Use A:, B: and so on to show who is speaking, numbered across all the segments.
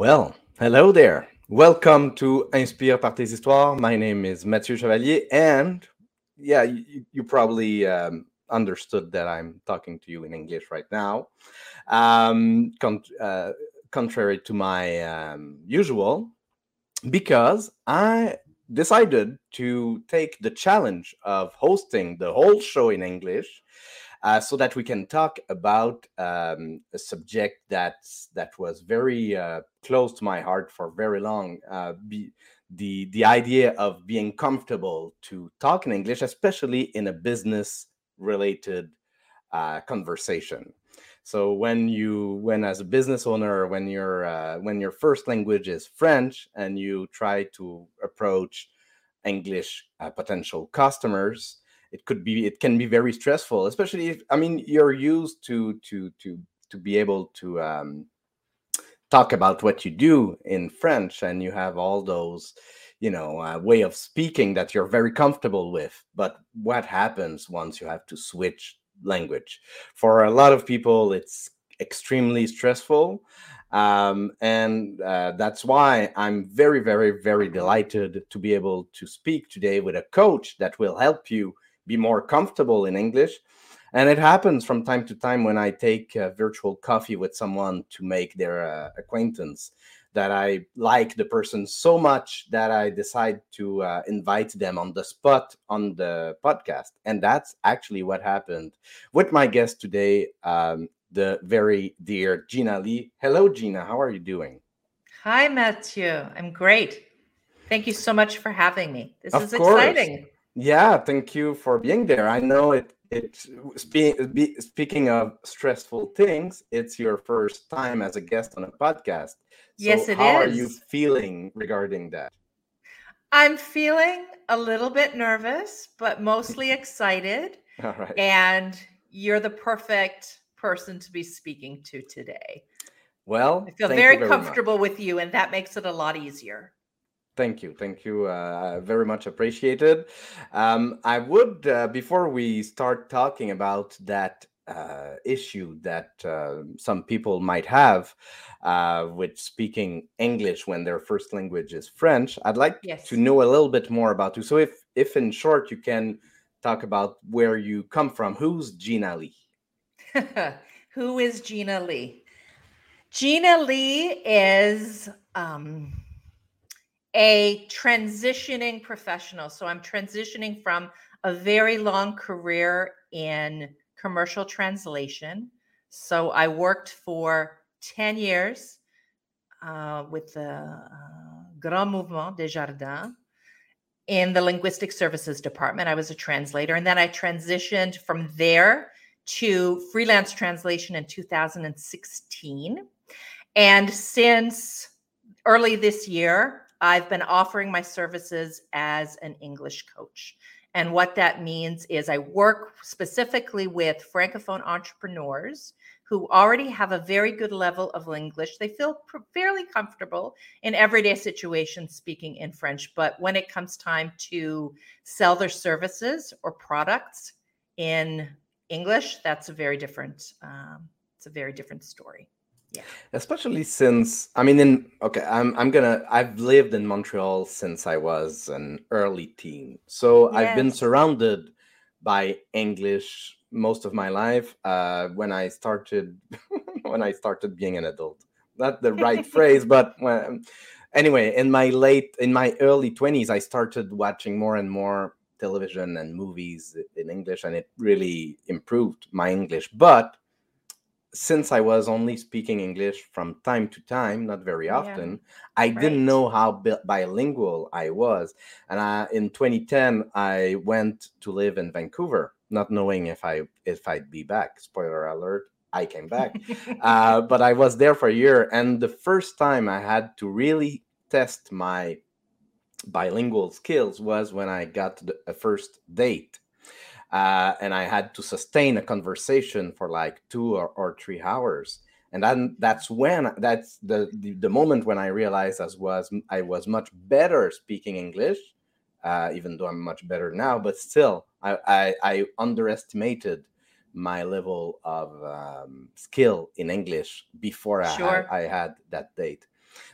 A: Well, hello there. Welcome to Inspire par tes histoires. My name is Mathieu Chevalier, and yeah, you, you probably um, understood that I'm talking to you in English right now. Um, con- uh, contrary to my um, usual, because I decided to take the challenge of hosting the whole show in English uh, so that we can talk about um, a subject that that was very uh, close to my heart for very long. Uh, be, the the idea of being comfortable to talk in English, especially in a business related uh, conversation. So when you when as a business owner, when your uh, when your first language is French and you try to approach English uh, potential customers, it could be it can be very stressful especially if i mean you're used to to to to be able to um, talk about what you do in french and you have all those you know uh, way of speaking that you're very comfortable with. But what happens once you have to switch language? For a lot of people it's extremely stressful um, and uh, that's why i'm very very very delighted to be able to speak today with a coach that will help you be more comfortable in English. And it happens from time to time when I take a virtual coffee with someone to make their uh, acquaintance that I like the person so much that I decide to uh, invite them on the spot on the podcast. And that's actually what happened with my guest today, um, the very dear Gina Lee. Hello, Gina. How are you doing?
B: Hi, Matthew. I'm great. Thank you so much for having me. This of is course. exciting.
A: Yeah, thank you for being there. I know it. It spe- be, speaking of stressful things, it's your first time as a guest on a podcast.
B: So yes, it
A: how
B: is.
A: are you feeling regarding that?
B: I'm feeling a little bit nervous, but mostly excited.
A: All right.
B: And you're the perfect person to be speaking to today.
A: Well,
B: I feel very, very comfortable much. with you, and that makes it a lot easier.
A: Thank you. Thank you. Uh, very much appreciated. Um, I would, uh, before we start talking about that uh, issue that uh, some people might have uh, with speaking English when their first language is French, I'd like yes. to know a little bit more about you. So, if, if in short, you can talk about where you come from, who's Gina Lee?
B: Who is Gina Lee? Gina Lee is. Um, a transitioning professional. So I'm transitioning from a very long career in commercial translation. So I worked for 10 years uh, with the uh, Grand Mouvement Desjardins in the Linguistic Services Department. I was a translator. And then I transitioned from there to freelance translation in 2016. And since early this year, I've been offering my services as an English coach. And what that means is I work specifically with Francophone entrepreneurs who already have a very good level of English. They feel fairly comfortable in everyday situations speaking in French. But when it comes time to sell their services or products in English, that's a very different, um, it's a very different story
A: yeah. Especially since i mean in okay i'm i'm gonna i've lived in montreal since i was an early teen. So yes. i've been surrounded by english most of my life uh when i started when i started being an adult. Not the right phrase but when anyway in my late in my early 20s i started watching more and more television and movies in english and it really improved my english. But since I was only speaking English from time to time, not very often, yeah. I right. didn't know how bilingual I was. And I, in 2010, I went to live in Vancouver, not knowing if I if I'd be back. Spoiler alert: I came back, uh, but I was there for a year. And the first time I had to really test my bilingual skills was when I got the, a first date uh, and I had to sustain a conversation for like two or, or three hours. And then that's when that's the, the, the moment when I realized as was I was much better speaking English, uh, even though I'm much better now. But still, I I, I underestimated my level of um, skill in English before sure. I, I had that date.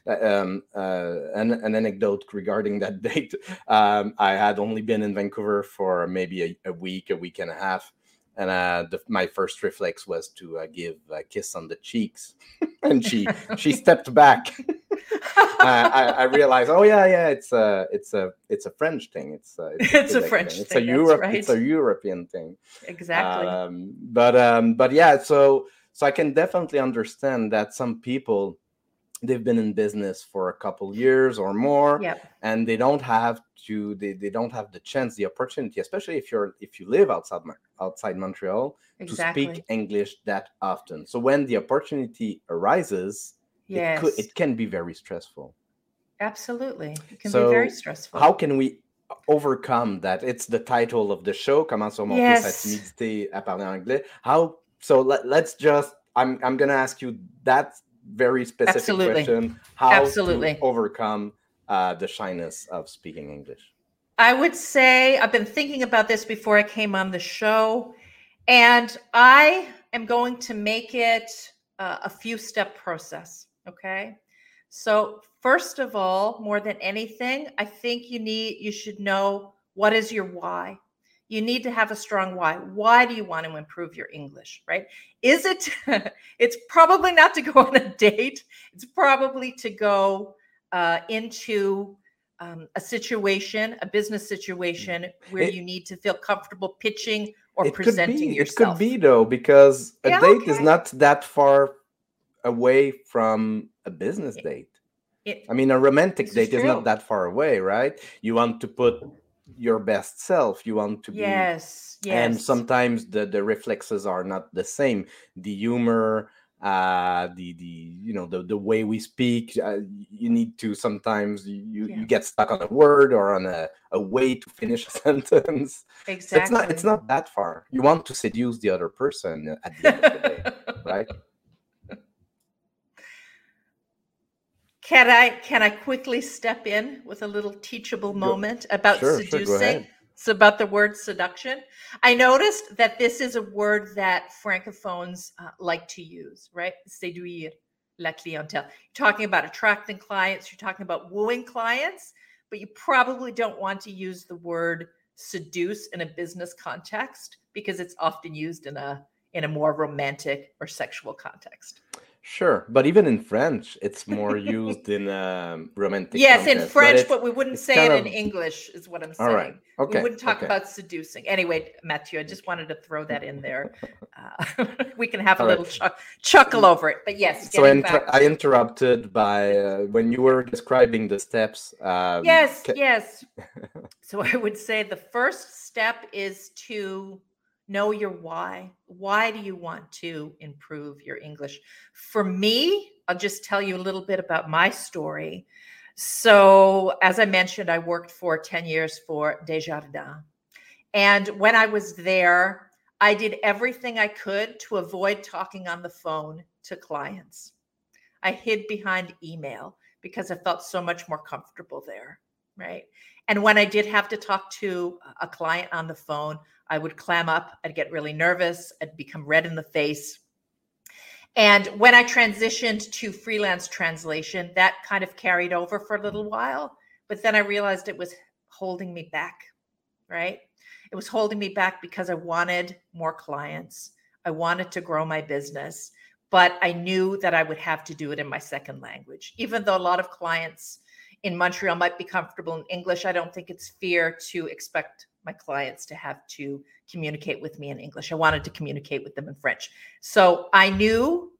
A: Uh, um, uh, an, an anecdote regarding that date. Um, I had only been in Vancouver for maybe a, a week, a week and a half, and uh, the, my first reflex was to uh, give a kiss on the cheeks, and she she stepped back. I, I, realized, oh yeah, yeah, it's a it's a it's a French thing. It's a,
B: it's, it's a, French
A: thing.
B: It's
A: a Europe. Right. It's a European thing.
B: Exactly.
A: Um, but um, but yeah, so so I can definitely understand that some people they've been in business for a couple years or more
B: yep.
A: and they don't have to they, they don't have the chance the opportunity especially if you're if you live outside outside montreal exactly. to speak english that often so when the opportunity arises
B: yes.
A: it, could, it can be very stressful
B: absolutely it can so be very stressful
A: how can we overcome that it's the title of the show comment sur mon yes. timidité à parler anglais how so let, let's just i'm i'm going to ask you that very specific Absolutely. question how Absolutely. to overcome uh, the shyness of speaking English?
B: I would say I've been thinking about this before I came on the show, and I am going to make it uh, a few step process. Okay. So, first of all, more than anything, I think you need, you should know what is your why you need to have a strong why. Why do you want to improve your English, right? Is it, it's probably not to go on a date, it's probably to go uh, into um, a situation, a business situation where it, you need to feel comfortable pitching or presenting yourself.
A: It could be though, because a yeah, date okay. is not that far away from a business date. It, I mean, a romantic date is, is not that far away, right? You want to put your best self you want to be
B: yes yes.
A: and sometimes the the reflexes are not the same. The humor uh the the you know the the way we speak uh, you need to sometimes you yeah. you get stuck on a word or on a, a way to finish a sentence.
B: Exactly
A: so it's not it's not that far. You want to seduce the other person at the end of the day right
B: Can I can I quickly step in with a little teachable moment about sure, seducing? Sure, it's about the word seduction. I noticed that this is a word that francophones uh, like to use, right? Séduire la clientèle. You're talking about attracting clients, you're talking about wooing clients, but you probably don't want to use the word seduce in a business context because it's often used in a in a more romantic or sexual context.
A: Sure, but even in French, it's more used in um, romantic.
B: Yes, in French, but, but we wouldn't say it of... in English. Is what I'm saying.
A: All right. Okay.
B: We wouldn't talk
A: okay.
B: about seducing. Anyway, Mathieu, I just wanted to throw that in there. Uh, we can have All a little right. chuck, chuckle over it. But yes.
A: So inter- I interrupted by uh, when you were describing the steps. Um,
B: yes. Ca- yes. so I would say the first step is to know your why. Why do you want to improve your English? For me, I'll just tell you a little bit about my story. So, as I mentioned, I worked for 10 years for Desjardins. And when I was there, I did everything I could to avoid talking on the phone to clients. I hid behind email because I felt so much more comfortable there. Right. And when I did have to talk to a client on the phone, I would clam up, I'd get really nervous, I'd become red in the face. And when I transitioned to freelance translation, that kind of carried over for a little while. But then I realized it was holding me back, right? It was holding me back because I wanted more clients. I wanted to grow my business, but I knew that I would have to do it in my second language. Even though a lot of clients in Montreal might be comfortable in English, I don't think it's fair to expect my clients to have to communicate with me in English. I wanted to communicate with them in French. So I knew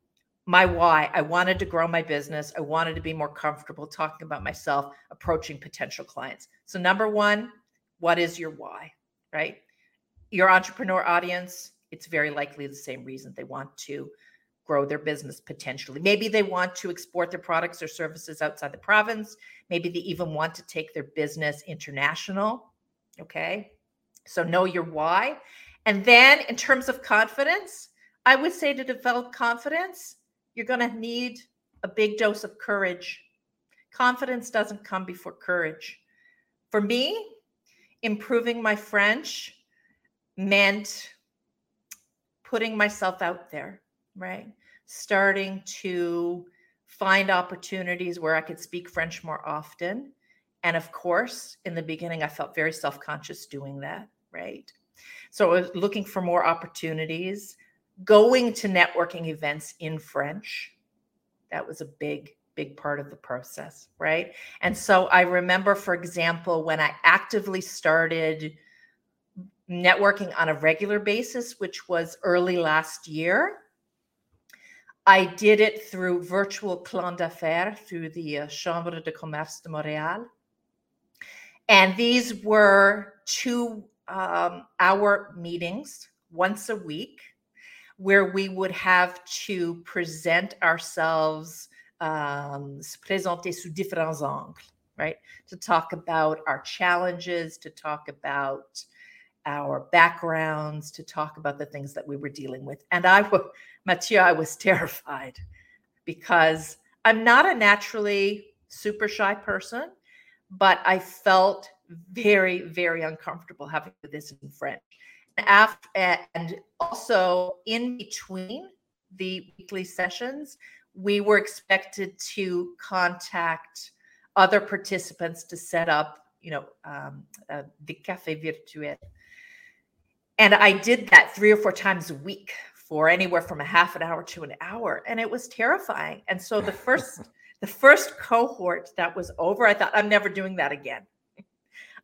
B: my why. I wanted to grow my business. I wanted to be more comfortable talking about myself, approaching potential clients. So, number one, what is your why, right? Your entrepreneur audience, it's very likely the same reason they want to grow their business potentially. Maybe they want to export their products or services outside the province. Maybe they even want to take their business international. Okay. So know your why. And then in terms of confidence, I would say to develop confidence, you're going to need a big dose of courage. Confidence doesn't come before courage. For me, improving my French meant putting myself out there, right? Starting to find opportunities where I could speak French more often. And of course, in the beginning, I felt very self conscious doing that, right? So I was looking for more opportunities, going to networking events in French. That was a big, big part of the process, right? And so I remember, for example, when I actively started networking on a regular basis, which was early last year. I did it through virtual clan d'affaires through the uh, Chambre de Commerce de Montréal. And these were two um, hour meetings once a week where we would have to present ourselves, um, se présenter sous différents angles, right? To talk about our challenges, to talk about our backgrounds, to talk about the things that we were dealing with. And I Mathieu, I was terrified because I'm not a naturally super shy person, but I felt very, very uncomfortable having this in French. After, and also in between the weekly sessions, we were expected to contact other participants to set up, you know, um, uh, the café virtuel. And I did that three or four times a week for anywhere from a half an hour to an hour, and it was terrifying. And so the first the first cohort that was over, I thought I'm never doing that again.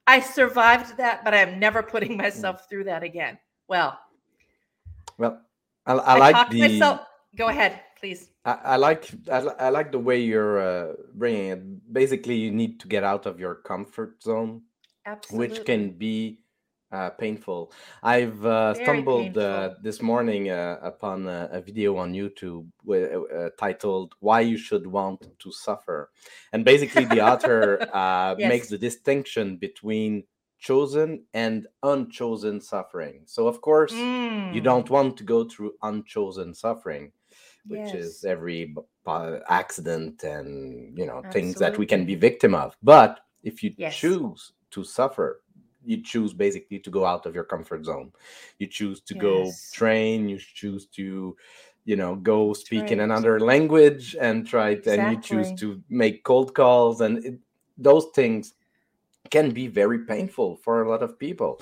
B: I survived that, but I'm never putting mm. myself through that again. Well,
A: well, I, I, I like the. Myself,
B: go ahead, please.
A: I, I like I, I, like the way you're uh, bringing it. Basically, you need to get out of your comfort zone,
B: Absolutely.
A: which can be uh, painful. I've uh, stumbled uh, this morning uh, upon a, a, video on YouTube with, uh, uh, titled "Why You Should Want to Suffer," and basically the author yes. makes the distinction between chosen and unchosen suffering. So, of course, mm. you don't want to go through unchosen suffering, which yes. is every accident and you know Absolutely. things that we can be victim of. But if you yes. choose to suffer you choose basically to go out of your comfort zone you choose to yes. go train you choose to you know go speak in another language and try exactly. and you choose to make cold calls and it, those things can be very painful for a lot of people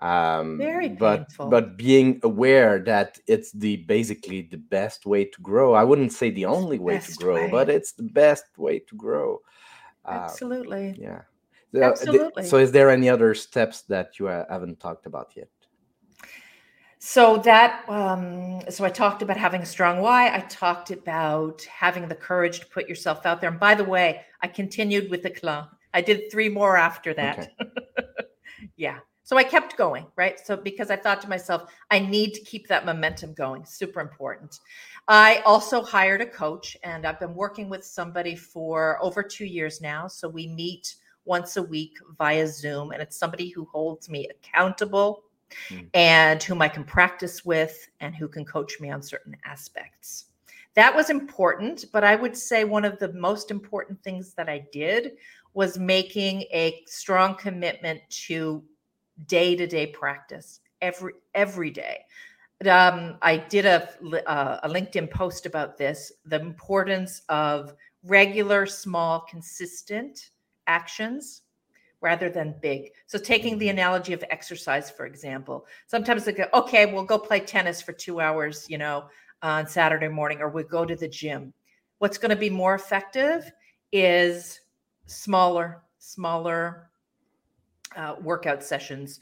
B: um very
A: but
B: painful.
A: but being aware that it's the basically the best way to grow i wouldn't say the only way to grow way. but it's the best way to grow
B: um, absolutely
A: uh, yeah Uh, uh,
B: Absolutely.
A: So, is there any other steps that you uh, haven't talked about yet?
B: So that, um, so I talked about having a strong why. I talked about having the courage to put yourself out there. And by the way, I continued with the clan. I did three more after that. Okay. yeah. So I kept going, right? So because I thought to myself, I need to keep that momentum going. Super important. I also hired a coach, and I've been working with somebody for over two years now. So we meet once a week via Zoom. And it's somebody who holds me accountable mm. and whom I can practice with and who can coach me on certain aspects. That was important, but I would say one of the most important things that I did was making a strong commitment to day-to-day practice every every day. Um, I did a, uh, a LinkedIn post about this: the importance of regular, small, consistent actions rather than big. So taking the analogy of exercise, for example, sometimes they go, okay, we'll go play tennis for two hours, you know, on Saturday morning, or we go to the gym. What's going to be more effective is smaller, smaller uh, workout sessions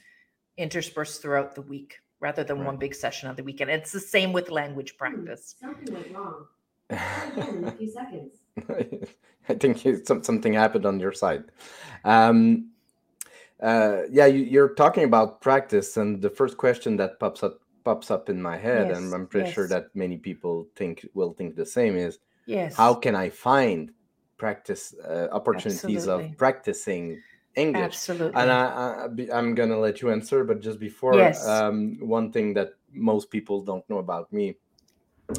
B: interspersed throughout the week rather than right. one big session on the weekend. it's the same with language hmm, practice.
C: Something went wrong. in a few seconds.
A: I think something happened on your side. Um, uh, yeah, you, are talking about practice, and the first question that pops up pops up in my head, yes, and I'm pretty yes. sure that many people think will think the same is,
B: yes,
A: how can I find practice uh, opportunities Absolutely. of practicing English?
B: Absolutely.
A: And I, I, am gonna let you answer, but just before,
B: yes.
A: um, one thing that most people don't know about me.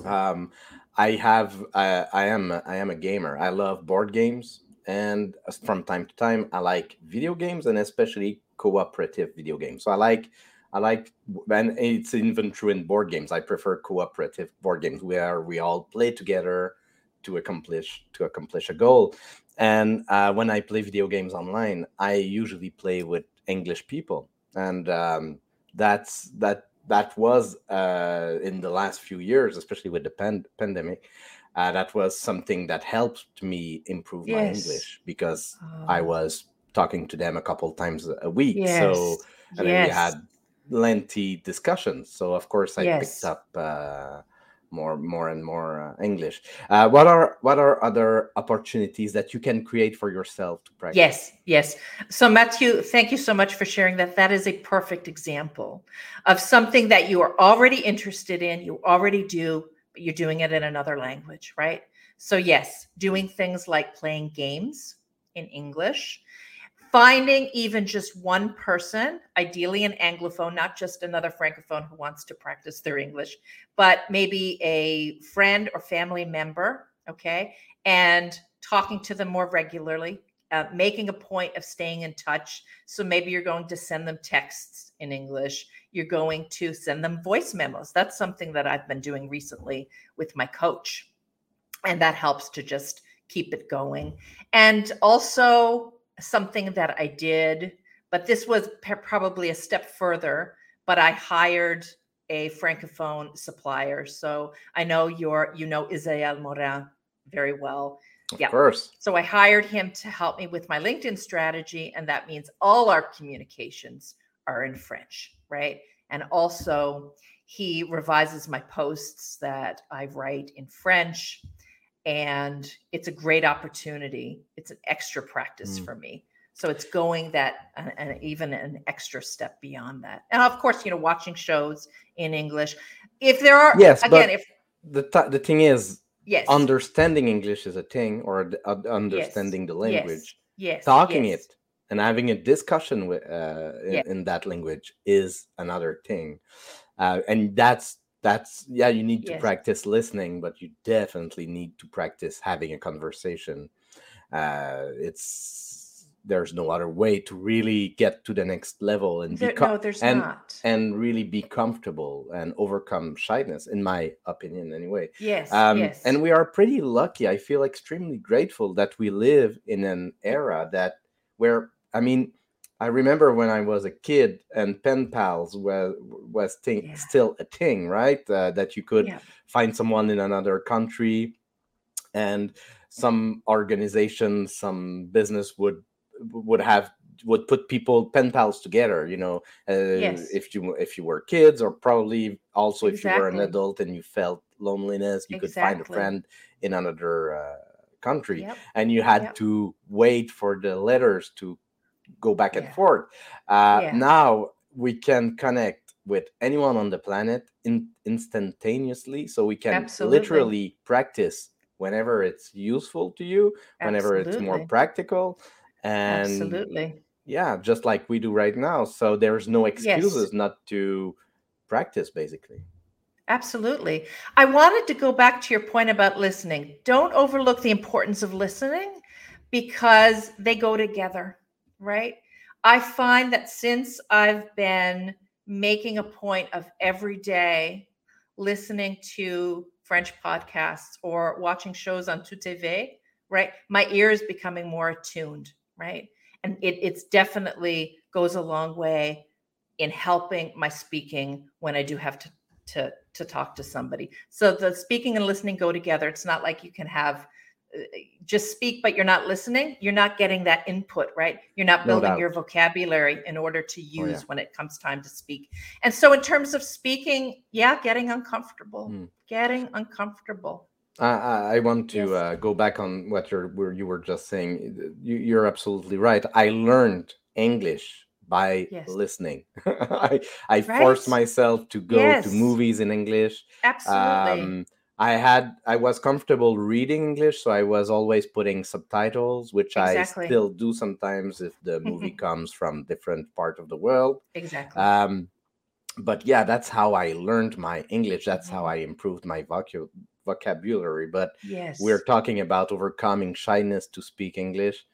A: Um, I have uh, I am I am a gamer. I love board games, and from time to time, I like video games, and especially cooperative video games. So I like I like, and it's even true in board games. I prefer cooperative board games where we all play together to accomplish to accomplish a goal. And uh, when I play video games online, I usually play with English people, and um, that's that that was uh, in the last few years, especially with the pan- pandemic. Uh, that was something that helped me improve my English because I
B: Oh,
A: was talking to them a couple times a week. So
B: yes.
A: and then we had lengthy discussions. So of course I
B: Yes.
A: picked up uh, more, more and more uh, English. Uh, what are what are other opportunities that you can create for yourself to practice?
B: Yes, yes. So, Matthew, thank you so much for sharing that. That is a perfect example of something that you are already interested in, you already do, but you're doing it in another language, right? So, yes, doing things like playing games in English, finding even just one person, ideally an Anglophone, not just another Francophone who wants to practice their English, but maybe a friend or family member, okay? And talking to them more regularly, uh, making a point of staying in touch. So maybe you're going to send them texts in English. You're going to send them voice memos. That's something that I've been doing recently with my coach. And that helps to just keep it going. And also, something that I did, but this was pe- probably a step further, but I hired a francophone supplier. So I know you're, you know, Isael Morin very well.
A: Of
B: Yeah.
A: course.
B: So I hired him to help me with my LinkedIn strategy. And that means all our communications are in French, right? And also, he revises my posts that I write in French. And it's a great opportunity. It's an extra practice
A: Mm.
B: for me. So it's going that and, and even an extra step beyond that. And of course, you know, watching shows in English. If there are
A: Yes,
B: again, if
A: the th- the thing is,
B: yes,
A: understanding English is a thing, or uh, understanding the language.
B: yes,
A: Talking
B: yes.
A: it and having a discussion with uh, in, in that language is another thing, uh, and that's that's yeah. You need to
B: Yes.
A: practice listening, but you definitely need to practice having a conversation. Uh, it's there's no other way to really get to the next level and
B: There-
A: become
B: no, there's
A: and
B: not.
A: and really be comfortable and overcome shyness in my opinion anyway
B: yes,
A: um,
B: yes.
A: and we are pretty lucky i feel extremely grateful that we live in an era that where i mean i remember when i was a kid and pen pals was was thing,
B: Yeah.
A: still a thing right uh, that you could
B: Yeah.
A: find someone in another country and some organization some business would would have would put people pen pals together you know uh,
B: Yes.
A: if you if you were kids or probably also if you were an adult and you felt loneliness you could find a friend in another uh, country
B: Yep.
A: and you had
B: Yep.
A: to wait for the letters to go back and
B: Yeah.
A: forth uh,
B: Yeah.
A: now we can connect with anyone on the planet in, instantaneously so we can
B: Absolutely.
A: literally practice whenever it's useful to you whenever it's more practical and
B: Absolutely.
A: yeah just like we do right now so there's no
B: Yes.
A: excuses not to practice basically
B: Absolutely. I wanted to go back to your point about listening. Don't overlook the importance of listening because they go together, right? I find that since I've been making a point of every day listening to French podcasts or watching shows on Tout TV, right? My ear is becoming more attuned, right? And it it's definitely goes a long way in helping my speaking when I do have to to to talk to somebody. So the speaking and listening go together. It's not like you can have just speak but you're not listening. You're not getting that input, right? You're not
A: No
B: building your vocabulary in order to
A: Oh,
B: use
A: yeah.
B: when it comes time to speak. And so in terms of speaking, yeah, getting uncomfortable.
A: Hmm.
B: Getting uncomfortable.
A: I, I want to
B: Yes.
A: uh, go back on what you're where you were just saying. You, you're absolutely right. I learned English by
B: Yes.
A: listening. I I forced myself to go
B: Yes.
A: to movies in English.
B: Absolutely.
A: Um, I had I was comfortable reading English, so I was always putting subtitles, which
B: Exactly.
A: I still do sometimes if the movie comes from different part of the world.
B: exactly.
A: Um, but yeah, that's how I learned my English. That's how
B: Mhm.
A: I improved my vocu- vocabulary. But
B: yes.
A: we're talking about overcoming shyness to speak English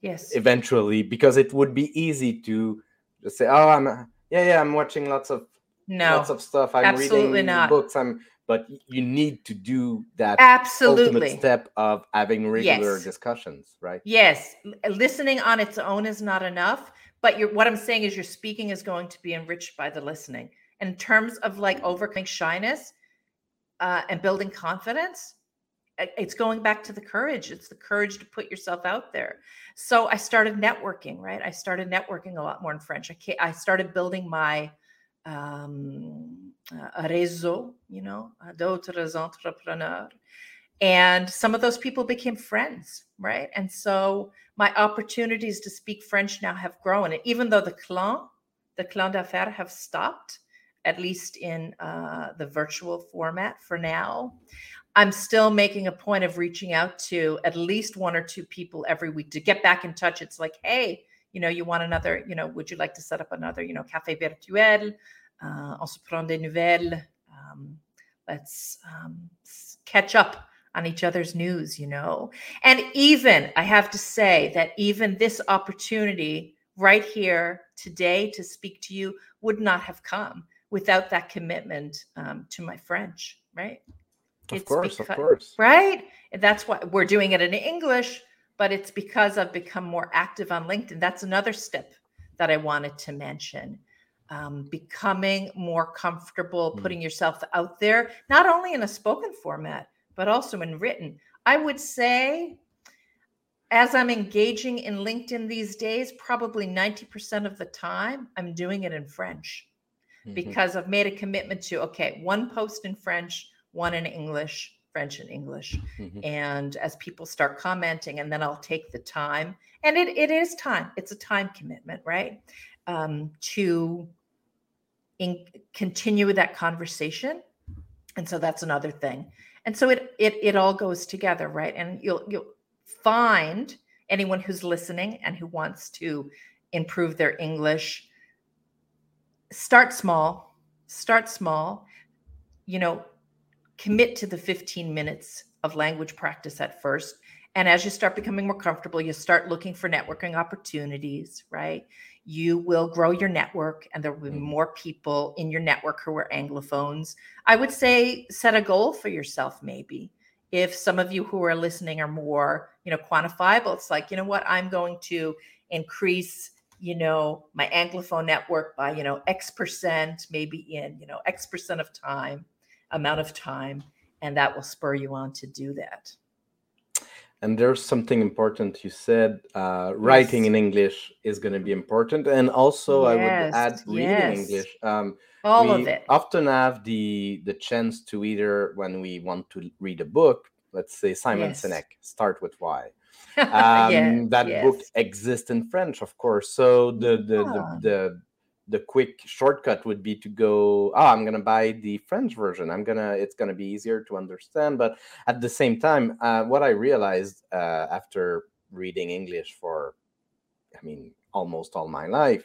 B: yes.
A: eventually, because it would be easy to just say, "Oh, I'm yeah, yeah, I'm watching lots of
B: No,
A: lots of stuff. I'm
B: absolutely
A: reading
B: not.
A: books. I'm, but you need to do that
B: absolutely.
A: ultimate step of having regular
B: Yes.
A: discussions, right?
B: Yes, listening on its own is not enough. But you're, what I'm saying is your speaking is going to be enriched by the listening. In terms of like overcoming shyness uh, and building confidence, it's going back to the courage. It's the courage to put yourself out there. So I started networking, right? I started networking a lot more in French. I, I started building my um, uh, réseau, you know, uh, d'autres entrepreneurs. And some of those people became friends, right? And so my opportunities to speak French now have grown. And even though the clan, the clan d'affaires have stopped, at least in uh, the virtual format for now, I'm still making a point of reaching out to at least one or two people every week to get back in touch. It's like, hey, you know, you want another, you know, would you like to set up another, you know, café virtuel? Uh, on se prend des nouvelles. Um, let's um, catch up on each other's news, you know. And even, I have to say that even this opportunity right here today to speak to you would not have come without that commitment um, to my French, right?
A: Of
B: It's
A: course, of course.
B: right? And that's why we're doing it in English, but it's because I've become more active on LinkedIn. That's another step that I wanted to mention. Um, becoming more comfortable
A: Mm.
B: putting yourself out there, not only in a spoken format, but also in written. I would say, as I'm engaging in LinkedIn these days, probably 90% of the time, I'm doing it in French
A: Mhm.
B: because I've made a commitment to, okay, one post in French, one in English, French and English.
A: Mhm.
B: and as people start commenting and then i'll take the time and it, it is time it's a time commitment right? Um, to in, continue with that conversation. And so that's another thing. And so it it it all goes together right? And you'll you'll find anyone who's listening and who wants to improve their english start small start small. You know commit to the 15 minutes of language practice at first. And as you start becoming more comfortable, you start looking for networking opportunities, right? You will grow your network and there will be
A: Mhm.
B: more people in your network who are Anglophones. I would say set a goal for yourself, maybe. If some of you who are listening are more, you know, quantifiable, it's like, you know what, I'm going to increase you know my anglophone network by you know x percent maybe in you know x percent of time amount of time and that will spur you on to do that
A: And there's something important you said. Uh, writing
B: Yes.
A: in English is going to be important, and also I would add reading
B: yes.
A: English. Um,
B: all
A: we
B: of it
A: often have the the chance to either when we want to read a book, let's say Simon
B: Yes.
A: Sinek, start with why. Um, that book exists in French, of course. So the the,
B: Yeah.
A: the the the quick shortcut would be to go. Oh, I'm gonna buy the French version. I'm gonna. It's gonna be easier to understand. But at the same time, uh, what I realized uh, after reading English for, I mean, almost all my life,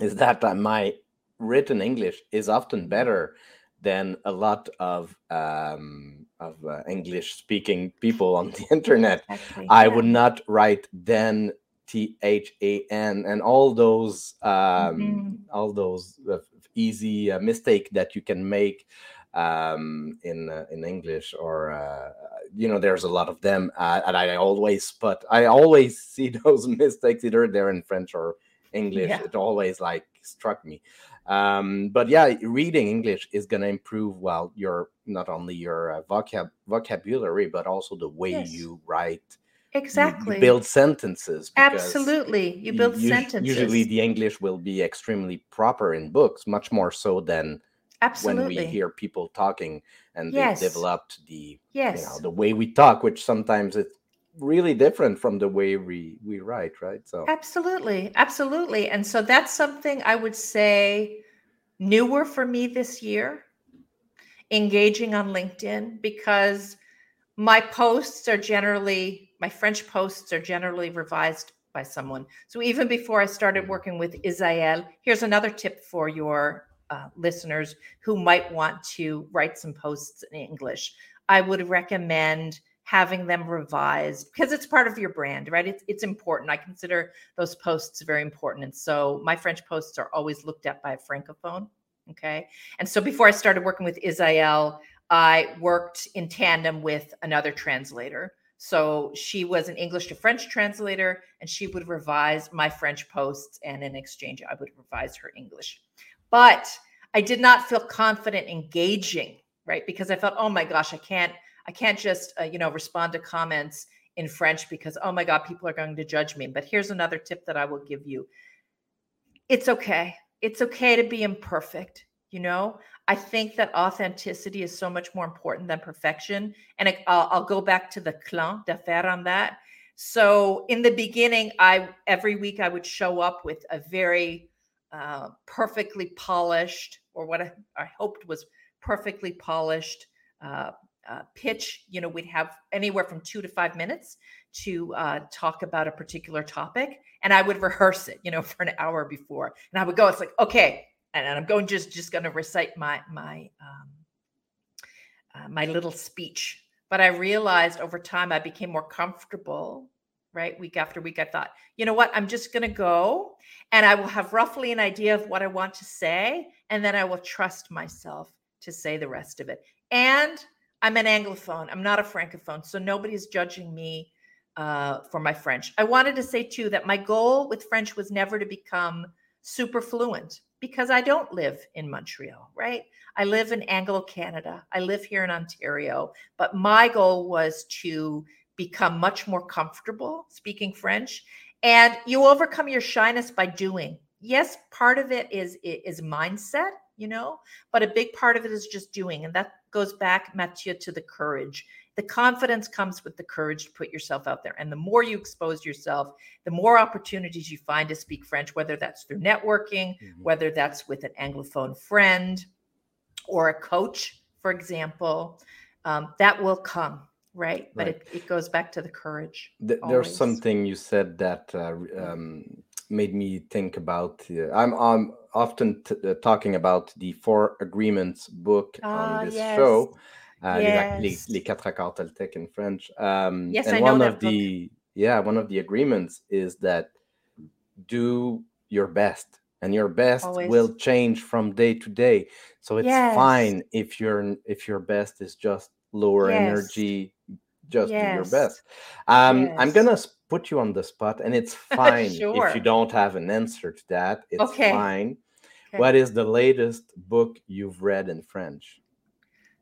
A: is that uh, my written English is often better than a lot of um, of uh, English speaking people on the internet.
B: Exactly,
A: I
B: yeah.
A: would not write then T H A N and all those um,
B: Mhm.
A: all those uh, easy uh, mistake that you can make um, in uh, in English or uh, you know there's a lot of them uh, and I always spot I always see those mistakes either they're in French or English.
B: Yeah.
A: It always like struck me. Um, but yeah, reading English is going to improve well your not only your uh, vocab vocabulary but also the way
B: Yes.
A: you write. You-
B: exactly
A: You, build sentences.
B: absolutely you build
A: us-
B: sentences
A: Usually, the English will be extremely proper in books, much more so than
B: absolutely
A: when we hear people talking and
B: Yes.
A: they've developed the
B: yes
A: you know the way we talk, which sometimes it's really different from the way we we write, right? So
B: Absolutely, absolutely. And so that's something I would say newer for me this year, engaging on LinkedIn, because my posts are generally, my French posts are generally revised by someone. So even before I started
A: Mhm.
B: working with Isael, here's another tip for your uh, listeners who might want to write some posts in English. I would recommend having them revised because it's part of your brand, right? It's, it's important. I consider those posts very important. And so my French posts are always looked at by a francophone. Okay. And so before I started working with Isael, I worked in tandem with another translator. So she was an English to French translator, and she would revise my French posts, and in exchange, I would revise her English. But I did not feel confident engaging, right? Because I felt, oh my gosh, I can't, I can't just, uh, you know, respond to comments in French because, oh my God, people are going to judge me. But here's another tip that I will give you it's okay. It's okay to be imperfect. You know, I think that authenticity is so much more important than perfection. And I, will I'll go back to the clan d'affaires on that. So in the beginning, I every week I would show up with a very uh, perfectly polished, or what I, I, hoped was perfectly polished uh, uh, pitch. You know, we'd have anywhere from two to five minutes to uh, talk about a particular topic, and I would rehearse it. You know, for an hour before, and I would go. It's like, okay, and I'm going just just going to recite my my um, uh, my little speech. But I realized over time I became more comfortable. Right, week after week, I thought, you know what? I'm just going to go, and I will have roughly an idea of what I want to say, and then I will trust myself to say the rest of it. And I'm an Anglophone. I'm not a Francophone, so nobody's judging me uh, for my French. I wanted to say too that my goal with French was never to become super fluent because I don't live in Montreal, right? I live in Anglo Canada. I live here in Ontario. But my goal was to become much more comfortable speaking French. And you overcome your shyness by doing. Yes, part of it is is mindset, you know, but a big part of it is just doing. And that goes back, Mathieu, to the courage the confidence comes with the courage to put yourself out there. And the more you expose yourself, the more opportunities you find to speak French, whether that's through networking, mm-hmm. whether that's with an Anglophone friend or a coach, for example, um, that will come. Right. But right. It, it, goes back to the courage.
A: there's something you said that uh, um, made me think about. Uh, I'm, I'm often t- uh, talking about the Four Agreements book on ah, this yes. show uh, yes. les, les, quatre accords Toltec in French. Um,
B: yes,
A: and
B: I
A: one
B: know
A: of the yeah, one of the agreements is that do your best, and your best Always. will change from day to day. So it's yes. fine if your if your best is just lower yes. energy. Just do your best. Um, I'm gonna put you on the spot, and it's fine sure. if you don't have an answer to that. It's okay. fine. Okay. What is the latest book you've read in French?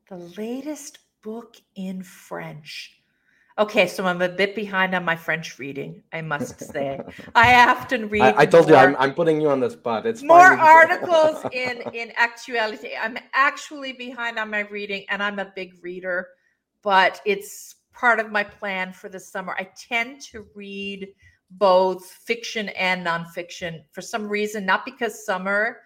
B: The latest book in French. Okay, so I'm a bit behind on my French reading, I must say. I often read.
A: I, I told more, you I'm, I'm putting you on the spot. It's
B: more articles in in actuality. I'm actually behind on my reading, and I'm a big reader, but it's part of my plan for the summer. I tend to read both fiction and nonfiction for some reason, not because summer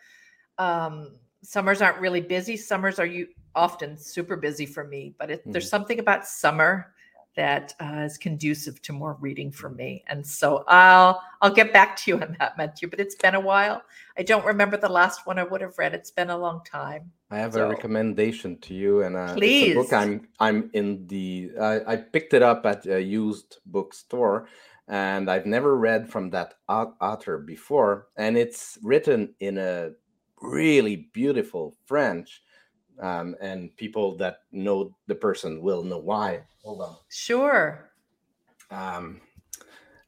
B: um, summers aren't really busy. Summers are you often super busy for me, but it, mm-hmm. there's something about summer that uh, is conducive to more reading for me. And so I'll I'll get back to you on that, Mathieu. But it's been a while. I don't remember the last one I would have read. It's been a long time.
A: I have so. a recommendation to you, and uh,
B: please.
A: book I'm I'm in the I picked it up at a used bookstore, and I've never read from that author before, and it's written in a really beautiful French um, and people that know the person will know why. Hold on.
B: Sure.
A: Um,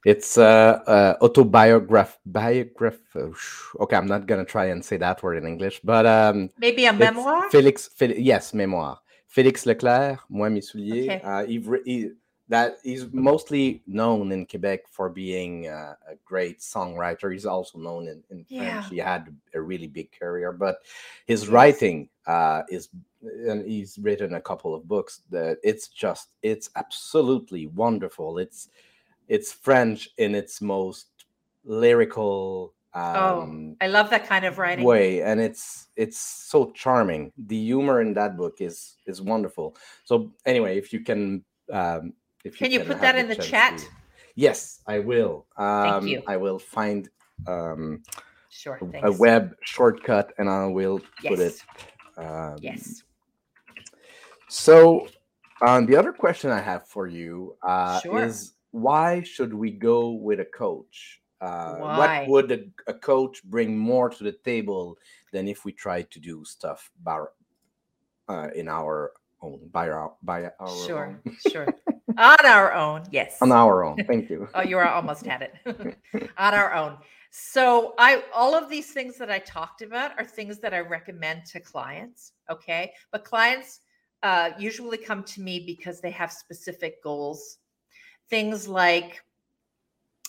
A: it's uh, uh autobiograph biograph. Okay, I'm not gonna try and say that word in English, but um,
B: maybe a memoir.
A: Félix, Félix, yes, memoir. Félix Leclerc, moi mes souliers. Okay. Uh, he, he, that he's mostly known in Quebec for being uh, a great songwriter. He's also known in, in yeah. French. He had a really big career, but his yes. writing uh, is, and he's written a couple of books that it's just, it's absolutely wonderful. It's, it's French in its most lyrical.
B: Oh, um, oh, I love that kind of writing
A: way, and it's it's so charming. The humor in that book is is wonderful. So anyway, if you can um,
B: if you can you put that in the chat? To.
A: Yes, I will.
B: Um, Thank you.
A: I will find um,
B: sure
A: a, a web shortcut and I will yes. put it.
B: Um, yes.
A: So, um, the other question I have for you uh, sure. is why should we go with a coach? uh, what would a, a coach bring more to the table than if we tried to do stuff by, uh, in our own by our by our
B: Sure,
A: own.
B: sure. On our own, yes.
A: on our own thank you
B: Oh, you are almost had it. On our own. So I all of these things that I talked about are things that I recommend to clients. Okay. But clients uh, usually come to me because they have specific goals. Things like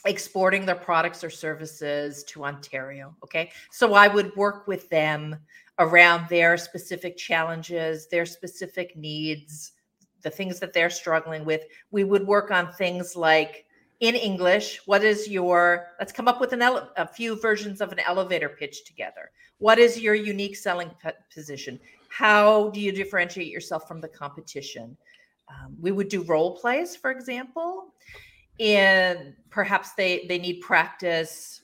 B: exporting their products or services to Ontario. Okay. So I would work with them around their specific challenges, their specific needs, the things that they're struggling with. We would work on things like in English, what is your, let's come up with an ele- a few versions of an elevator pitch together. What is your unique selling p- position? How do you differentiate yourself from the competition? Um, we would do role plays, for example, and perhaps they they need practice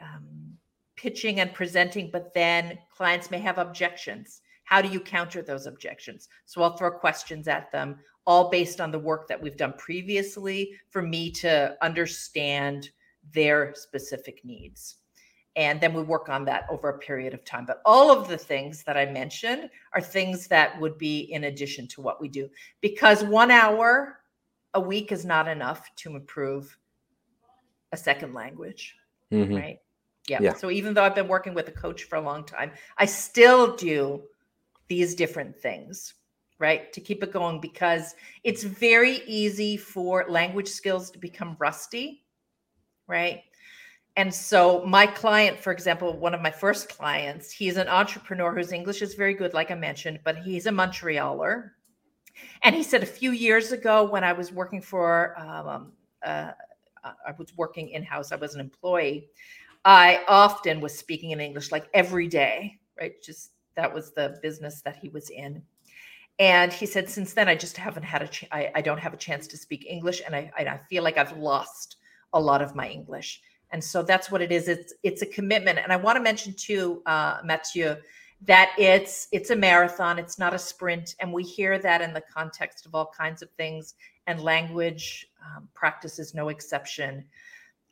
B: um, pitching and presenting, but then clients may have objections. How do you counter those objections? So I'll throw questions at them, all based on the work that we've done previously for me to understand their specific needs. And then we work on that over a period of time. But all of the things that I mentioned are things that would be in addition to what we do because one hour a week is not enough to improve a second language
A: Mhm.
B: right? Yeah.
A: Yeah.
B: So even though I've been working with a coach for a long time, I still do these different things, right? To keep it going because it's very easy for language skills to become rusty, right? And so my client, for example, one of my first clients, he's an entrepreneur whose English is very good, like I mentioned, but he's a Montrealer. And he said a few years ago when I was working for um, uh, I was working in house, I was an employee. I often was speaking in English like every day, right? Just that was the business that he was in. And he said, since then, I just haven't had a, ch- I, I don't have a chance to speak English, and I, I feel like I've lost a lot of my English. And so that's what it is. It's it's a commitment. And I want to mention too, uh, Mathieu, that it's it's a marathon. It's not a sprint. And we hear that in the context of all kinds of things. And language um, practice is no exception.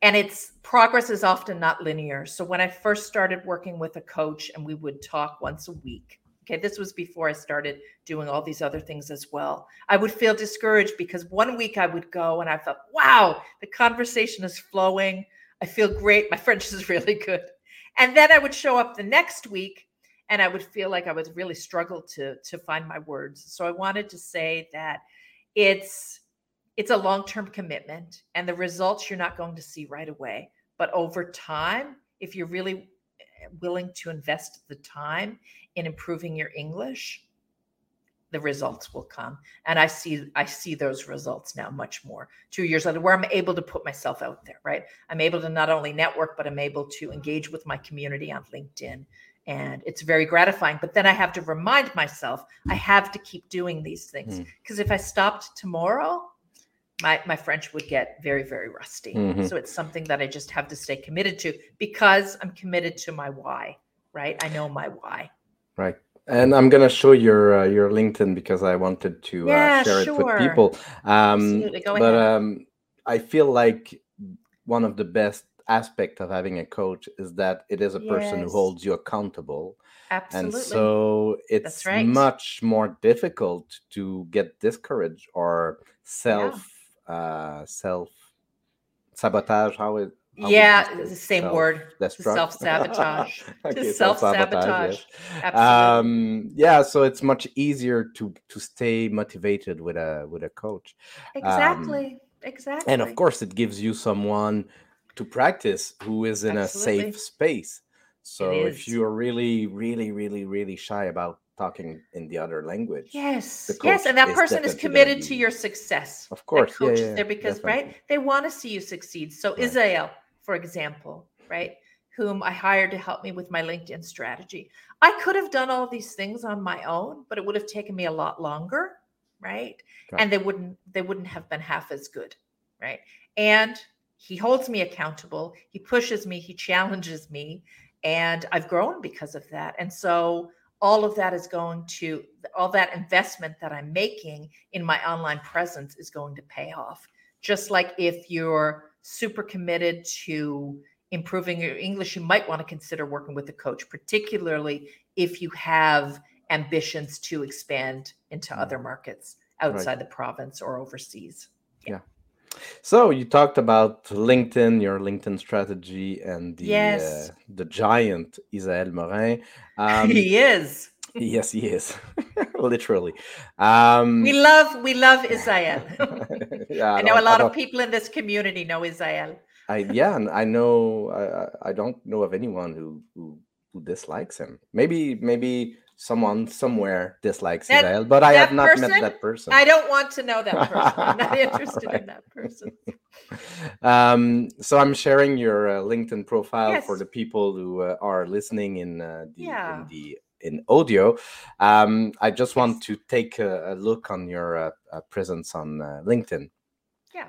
B: And it's progress is often not linear. So when I first started working with a coach, and we would talk once a week. Okay, this was before I started doing all these other things as well. I would feel discouraged because one week I would go and I felt, wow, the conversation is flowing. I feel great. My French is really good. And then I would show up the next week and I would feel like I would really struggle to to find my words. So I wanted to say that it's it's a long-term commitment and the results you're not going to see right away, but over time, if you're really eh, willing to invest the time in improving your English, the results will come. And i see i see those results now much more. Two years later where i'm able to put myself out there right? I'm able to not only network but i'm able to engage with my community on linkedin. And it's very gratifying but then i have to remind myself i have to keep doing these things.
A: Mm.
B: because if i stopped tomorrow my my french would get very very rusty.
A: Mhm.
B: so it's something that i just have to stay committed to because i'm committed to my why right? I know my why.
A: Right. And I'm gonna show your uh, your LinkedIn because I wanted to
B: Yeah,
A: uh, share it with people. Um, but um, I feel like one of the best aspect of having a coach is that it is a person who holds you accountable,
B: absolutely.
A: and so it's
B: right.
A: much more difficult to get discouraged or self uh, self sabotage. How it? how
B: yeah the same
A: self-
B: word to self-sabotage
A: Okay,
B: self-sabotage
A: yes. um yeah so it's much easier to to stay motivated with a with a coach
B: exactly exactly
A: and of course it gives you someone to practice who is in
B: Absolutely.
A: a safe space so if you're really really really really shy about talking in the other language.
B: Yes yes and that
A: is
B: person is committed to your success.
A: Of
B: That
A: course yeah,
B: coach
A: yeah,
B: is there because
A: definitely.
B: right they want to see you succeed. So
A: Right.
B: Isael for example right whom i hired to help me with my linkedin strategy. I could have done all these things on my own but it would have taken me a lot longer right?
A: Right.
B: and they wouldn't they wouldn't have been half as good right? And he holds me accountable he pushes me he challenges me and i've grown because of that. And so all of that is going to all that investment that i'm making in my online presence is going to pay off. Just like if you're super committed to improving your English, you might want to consider working with a coach, particularly if you have ambitions to expand into mm. other markets outside the province or overseas.
A: So you talked about LinkedIn, your LinkedIn strategy, and the
B: Yes.
A: uh, the giant Isael Morin. Um,
B: he is.
A: yes, he is, literally. Um,
B: We love we love Isael.
A: yeah,
B: I know a lot of people in this community know Isael.
A: I yeah, and I know I, I- I don't know of anyone who, who who dislikes him. Maybe maybe someone somewhere dislikes
B: That-
A: Isael, but I have not
B: person,
A: met that person.
B: I don't want to know that person. I'm not interested
A: Right.
B: in that person.
A: um, so I'm sharing your uh, LinkedIn profile for the people who uh, are listening in uh, the
B: Yeah.
A: in the in audio. Um, I just want to take a, a look on your uh, uh, presence on uh, LinkedIn.
B: Yeah.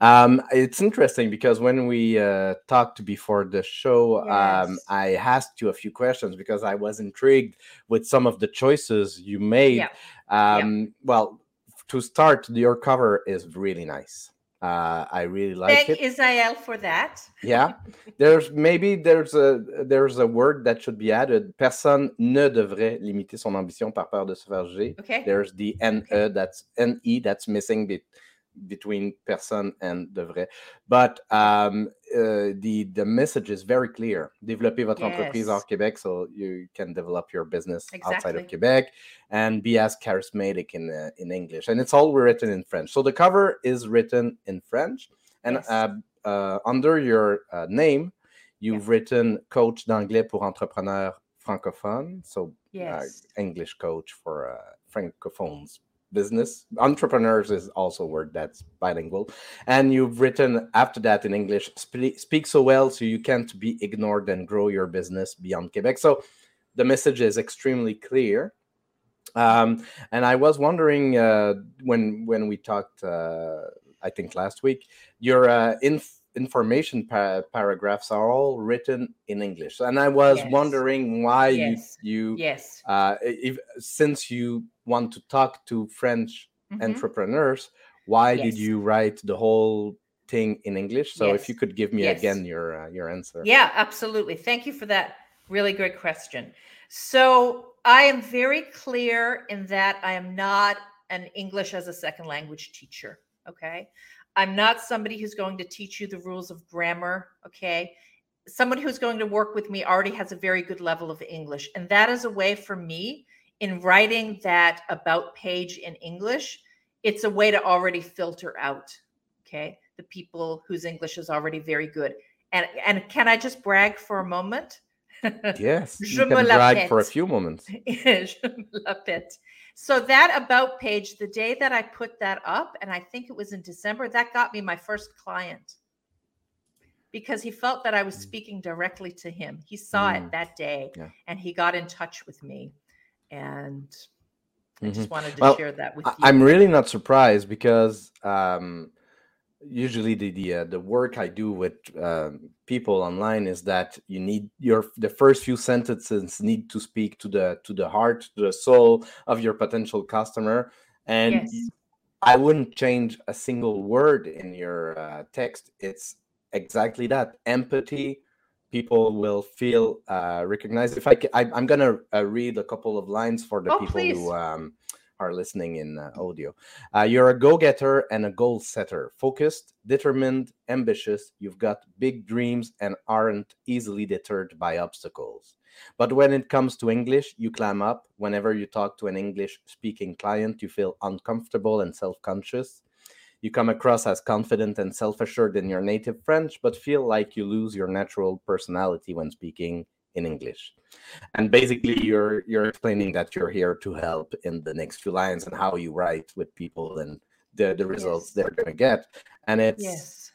A: Um, it's interesting because when we uh, talked before the show, um, I asked you a few questions because I was intrigued with some of the choices you made.
B: Yeah.
A: Um, Well, to start, your cover is really nice. Uh, I really like
B: Thank
A: it.
B: Isael for that.
A: Yeah, there's maybe there's a there's a word that should be added. Personne ne devrait limiter son ambition par peur de se faire.
B: Okay.
A: There's the NE
B: Okay.
A: that's NE that's missing be, between person and devrait. But um, uh, the the message is very clear. Développer votre entreprise hors Québec so you can develop your business outside of Quebec and be as charismatic in uh, in English. And it's all written in French. So the cover is written in French and
B: Yes.
A: uh, uh, under your uh, name, you've written coach d'anglais pour entrepreneurs francophones. So
B: Yes.
A: uh, English coach for uh, francophones business. Entrepreneurs is also a word that's bilingual. And you've written after that in English, speak, so well so you can't be ignored and grow your business beyond Quebec. So the message is extremely clear. Um, and I was wondering uh, when when we talked, uh, I think last week, your uh, inf- information pa- paragraphs are all written in English, and I was
B: Yes.
A: wondering why
B: Yes.
A: you you
B: Yes.
A: uh, if since you want to talk to French
B: Mhm.
A: entrepreneurs, why did you write the whole thing in English? So if you could give me
B: Yes.
A: again your uh, your answer.
B: Yeah, absolutely. Thank you for that really good question. So I am very clear in that I am not an English as a second language teacher. Okay. I'm not somebody who's going to teach you the rules of grammar. Okay. Someone who's going to work with me already has a very good level of English. And that is a way for me in writing that about page in English. It's a way to already filter out. Okay. The people whose English is already very good. And and can I just brag for a moment?
A: Yes,
B: Je
A: you
B: me
A: can
B: la
A: brag for a few moments.
B: Je me la pète. So that about page, the day that I put that up, and I think it was in December, that got me my first client because he felt that I was
A: Mm.
B: speaking directly to him. He saw
A: Mm.
B: it that day
A: Yeah.
B: and he got in touch with me. And I
A: Mhm.
B: just wanted to
A: Well,
B: share that with you.
A: I'm really not surprised because um, usually the the, uh, the work I do with um, people online is that you need your the first few sentences need to speak to the to the heart, to the soul of your potential customer, and
B: Yes.
A: I wouldn't change a single word in your uh, text. It's exactly that empathy. People will feel uh, recognized. If I, ca- I I'm gonna uh, read a couple of lines for the
B: Oh,
A: people
B: please.
A: who um, are listening in uh, audio. Uh, you're a go getter and a goal setter, focused, determined, ambitious. You've got big dreams and aren't easily deterred by obstacles. But when it comes to English, you clam up. Whenever you talk to an English speaking client, you feel uncomfortable and self conscious. You come across as confident and self assured in your native French, but feel like you lose your natural personality when speaking in English. And basically, you're you're explaining that you're here to help in the next few lines and how you write with people and the the results
B: Yes.
A: they're going to get. And it's
B: yes.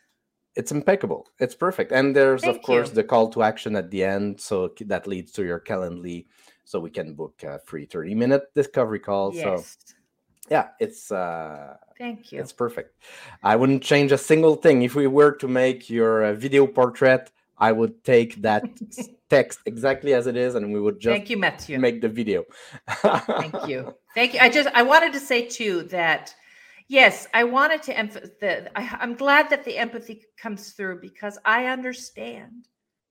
A: it's impeccable. It's perfect. And there's of course
B: you.
A: the call to action at the end, so that leads to your Calendly, so we can book a free 30 minute discovery call. So yeah, it's uh
B: Thank you.
A: it's perfect. I wouldn't change a single thing. If we were to make your uh, video portrait, I would take that text exactly as it is, and we would just
B: Thank you, Mathieu.
A: make the video.
B: Thank you. Thank you. I just I wanted to say too that Yes, I wanted to emphasize. I'm glad that the empathy comes through because I understand.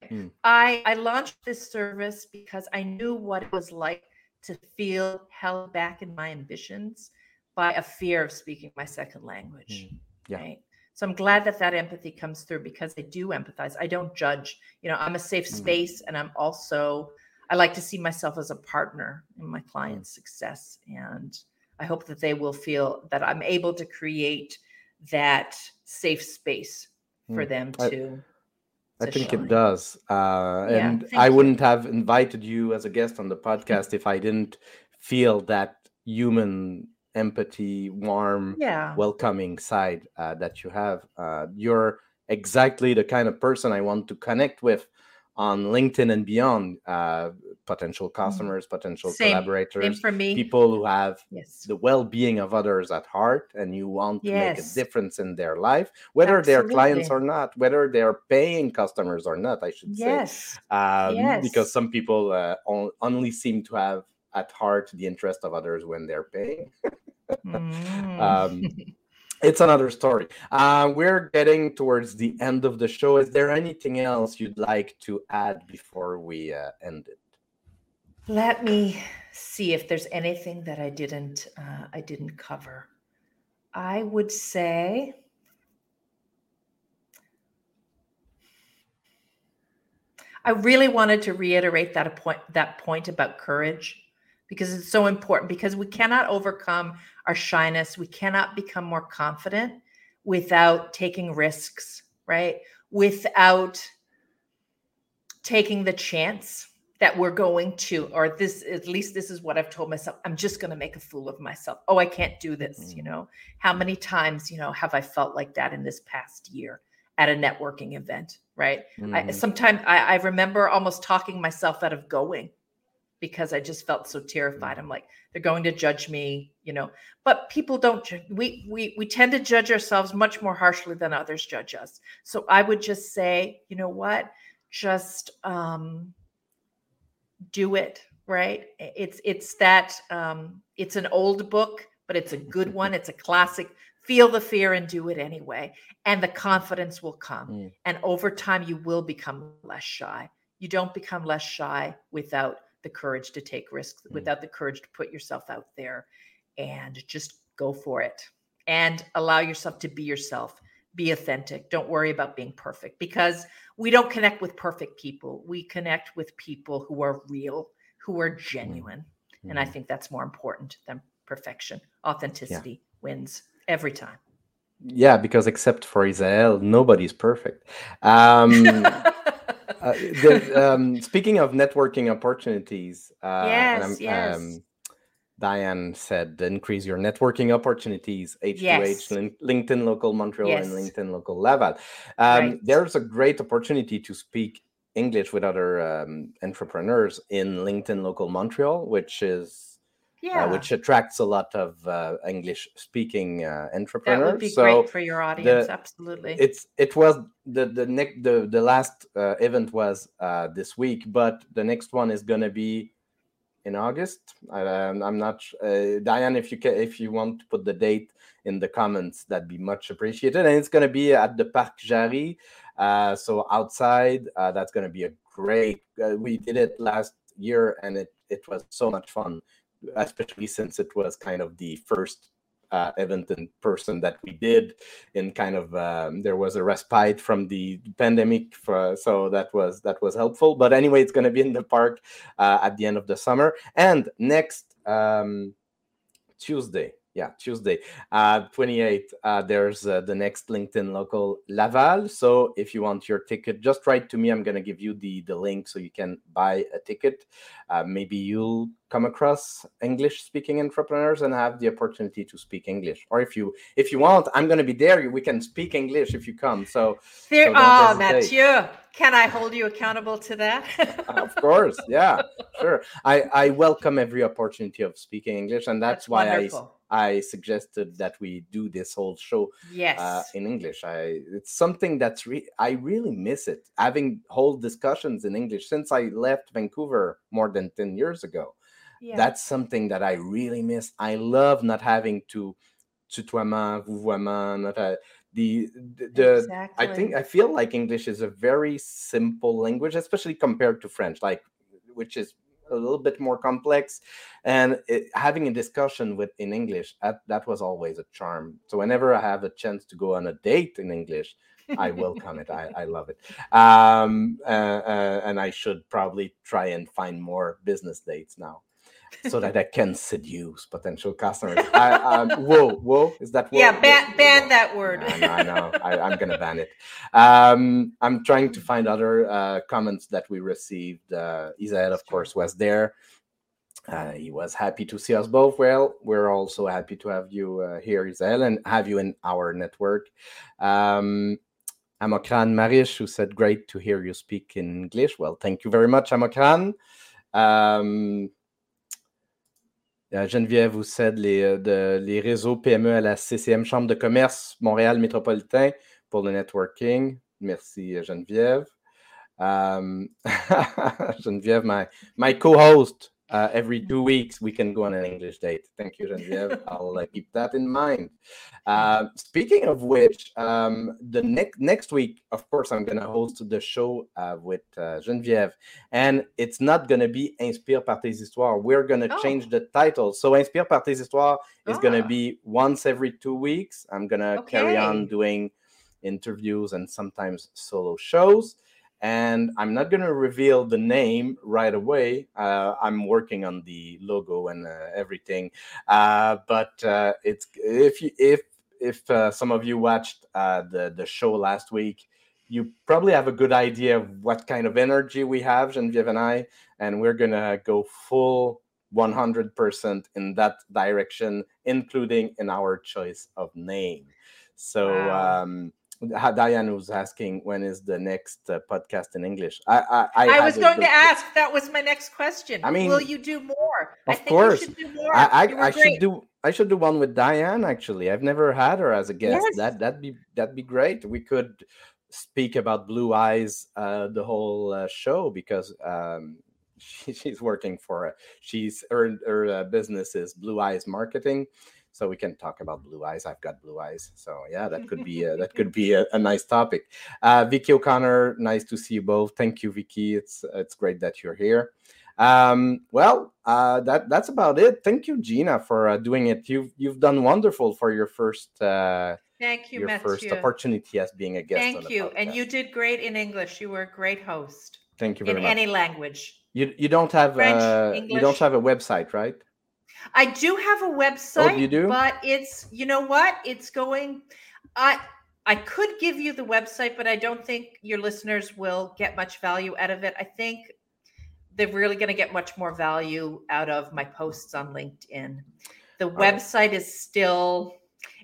A: Hmm.
B: I I launched this service because I knew what it was like to feel held back in my ambitions by a fear of speaking my second language.
A: Mm, yeah.
B: Right. So I'm glad that that empathy comes through because I do empathize. I don't judge. You know, I'm a safe
A: Mm.
B: space, and I'm also I like to see myself as a partner in my
A: Mm.
B: client's success, and I hope that they will feel that I'm able to create that safe space for
A: Mm.
B: them
A: I-
B: to.
A: I
B: to
A: think
B: shine.
A: it does. Uh,
B: Yeah,
A: and I
B: you.
A: wouldn't have invited you as a guest on the podcast if I didn't feel that human empathy, warm,
B: Yeah.
A: welcoming side uh, that you have. Uh, you're exactly the kind of person I want to connect with on LinkedIn and beyond. Uh, potential customers, potential.
B: Same- Same
A: collaborators,
B: for me.
A: people who have
B: Yes.
A: the well-being of others at heart and you want to make a difference in their life whether they're clients or not whether they're paying customers or not i should say
B: Yes.
A: um, because some people uh, only seem to have at heart the interest of others when they're paying
B: Mm.
A: um, it's another story uh, we're getting towards the end of the show is there anything else you'd like to add before we uh, end it
B: Let me see if there's anything that I didn't uh, I didn't cover. I would say I really wanted to reiterate that point that point about courage because it's so important because we cannot overcome our shyness. We cannot become more confident without taking risks, right? Without taking the chance that we're going to or this at least this is what i've told myself i'm just going to make a fool of myself oh i can't do this you
A: Mhm.
B: know how many times you know have i felt like that in this past year at a networking event right I,
A: Mhm.
B: sometimes I, I remember almost talking myself out of going because i just felt so terrified. I'm like they're going to judge me you know? But people don't we we we tend to judge ourselves much more harshly than others judge us. So i would just say you know what? Just um do it right? It's it's that um it's an old book but it's a good one. It's a classic. Feel the fear and do it anyway and the confidence will come.
A: Mm.
B: and over time you will become less shy. You don't become less shy without the courage to take risks
A: Mm.
B: without the courage to put yourself out there and just go for it. And allow yourself to be yourself. Be authentic. Don't worry about being perfect because we don't connect with perfect people. We connect with people who are real who are genuine. And i
A: Mhm.
B: think that's more important than perfection. Authenticity wins every time.
A: Yeah because except for Isael nobody's perfect. Um Uh, the, um, speaking of networking opportunities, uh,
B: Yes, yes.
A: Um, Diane said increase your networking opportunities. H2H,
B: Yes.
A: Lin- LinkedIn Local Montreal, and LinkedIn Local Laval. Um,
B: Right.
A: There's a great opportunity to speak English with other um, entrepreneurs in LinkedIn Local Montreal, which is
B: yeah
A: uh, which attracts a lot of uh, English speaking uh,
B: that would be
A: so
B: great for your audience
A: the-
B: absolutely
A: it's it was the the next the the last uh, event was uh, this week, but the next one is gonna be in August. I, I'm not uh, Diane. If you can, if you want to put the date in the comments, that'd be much appreciated. And it's gonna be at the Parc Jarry, uh, so outside. Uh, that's gonna be a great. Uh, we did it last year, and it it was so much fun, especially since it was kind of the first uh, event in person that we did in kind of um, there was a respite from the pandemic for, so that was that was helpful. But anyway it's going to be in the park uh, at the end of the summer. And next um, tuesday yeah tuesday uh 28 uh there's uh, the next linkedin local laval. So if you want your ticket just write to me. I'm going to give you the the link so you can buy a ticket. Uh, maybe you'll come across english speaking entrepreneurs and have the opportunity to speak english. Or if you if you want i'm going to be there. We can speak english if you come. So
B: there
A: so
B: oh mathieu can i hold you accountable to that?
A: Of course yeah sure. I i welcome every opportunity of speaking english and that's, why
B: wonderful.
A: i i suggested that we do this whole show
B: yes.
A: uh, in english. I it's something that's re- i really miss it having whole discussions in english since i left vancouver more than 10 years ago
B: yeah.
A: that's something that i really miss i love not having to tutoiement, vouvoiement, not a, the the, the
B: exactly.
A: I think I feel like English is a very simple language, especially compared to French, like which is a little bit more complex. And it, having a discussion with in English that, that was always a charm. So whenever I have a chance to go on a date in English, I welcome it. I, I love it. Um, uh, uh, and I should probably try and find more business dates now so that I can seduce potential customers. I, um, whoa, whoa, is that whoa?
B: yeah, ban, ban that word.
A: I know, I know. I, I'm going to ban it. Um, I'm trying to find other uh, comments that we received. Uh, Isael, of course, was there. Uh, he was happy to see us both. Well, we're also happy to have you uh, here, Isael, and have you in our network. Um, Amokran Marish, who said, Great to hear you speak in English. Well, thank you very much, Amokran. Um, Geneviève vous cède les, euh, les réseaux PME à la CCM Chambre de commerce Montréal métropolitain pour le networking. Merci, Geneviève. Um, Geneviève, my, my co-host, uh, every two weeks we can go on an English date. Thank you, Geneviève. I'll uh, keep that in mind. Uh, speaking of which, um, the next next week, of course, I'm gonna host the show uh, with uh, Geneviève, and it's not gonna be Inspire par tes histoires. We're gonna
B: Oh.
A: change the title. So Inspire par tes histoires is gonna
B: Ah.
A: be once every two weeks. I'm gonna carry on doing interviews and sometimes solo shows and I'm not going to reveal the name right away. Uh, I'm working on the logo and uh, everything, uh, but uh, it's if you if if uh, some of you watched uh, the the show last week, you probably have a good idea of what kind of energy we have, Genevieve and I, and we're gonna go full 100% in that direction, including in our choice of name. So.
B: Wow.
A: Um, Diane was asking when is the next uh, podcast in English. I I, I,
B: I was going to ask. That was my next question.
A: I mean, will
B: you do more? I
A: of
B: think
A: course.
B: you should do more.
A: I I, I should do I should do one with Diane. Actually, I've never had her as a guest.
B: Yes.
A: That that'd be that'd be great. We could speak about Blue Eyes uh, the whole uh, show because um, she, she's working for a, she's her her uh, business is Blue Eyes Marketing. So we can talk about blue eyes. I've got blue eyes, so yeah, that could be uh, that could be a, a nice topic. Uh, Vicky O'Connor, nice to see you both. Thank you, Vicky. It's it's great that you're here. Um, well, uh, that that's about it. Thank you, Gina, for uh, doing it. You've you've done wonderful for your first uh,
B: Thank you,
A: your first opportunity as being a guest.
B: Thank you. And you did great in English. You were a great host
A: Thank you
B: in
A: very much.
B: any language.
A: you you don't have
B: French,
A: uh, you don't have a website, right?
B: I do have a website.
A: Oh, you do?
B: But it's you know what? It's going. I I could give you the website, but I don't think your listeners will get much value out of it. I think they're really going to get much more value out of my posts on LinkedIn. The
A: right.
B: website is still.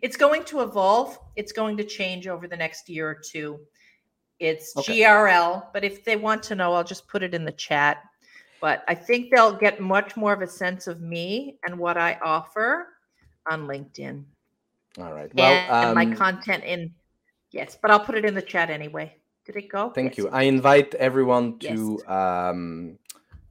B: It's going to evolve. It's going to change over the next year or two. It's
A: Okay.
B: GRL, but if they want to know, I'll just put it in the chat. But I think they'll get much more of a sense of me and what I offer on LinkedIn
A: All right. Well,
B: and my
A: um,
B: content in. Yes, but I'll put it in the chat anyway. Did it go?
A: Thank
B: Yes,
A: you. I invite everyone
B: Yes.
A: to um,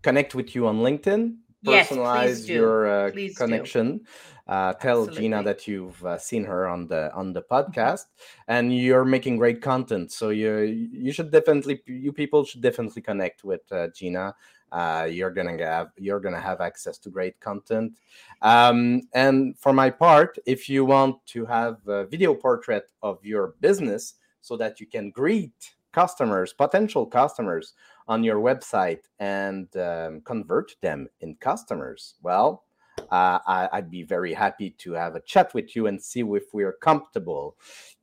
A: connect with you on LinkedIn.
B: Yes,
A: Personalize
B: do.
A: your uh, connection. Uh, tell Gina that you've uh, seen her on the on the podcast, and you're making great content. So you you should definitely you people should definitely connect with uh, Gina. Uh, you're gonna have you're gonna have access to great content. Um, and for my part, if you want to have a video portrait of your business so that you can greet customers, potential customers on your website and um, convert them in customers, well, uh, I, I'd be very happy to have a chat with you and see if we're comfortable.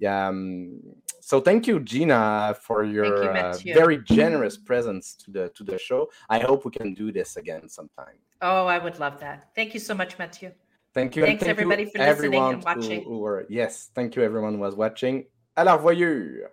A: Um, so thank you, Gina, for your uh, very generous presence to the to the show. I hope we can do this again sometime.
B: Oh, I would love that. Thank you so much, Mathieu.
A: Thank you.
B: Thanks,
A: thank you
B: everybody, for listening and watching.
A: Who, who were, yes, thank you everyone who was watching. À la revoyure.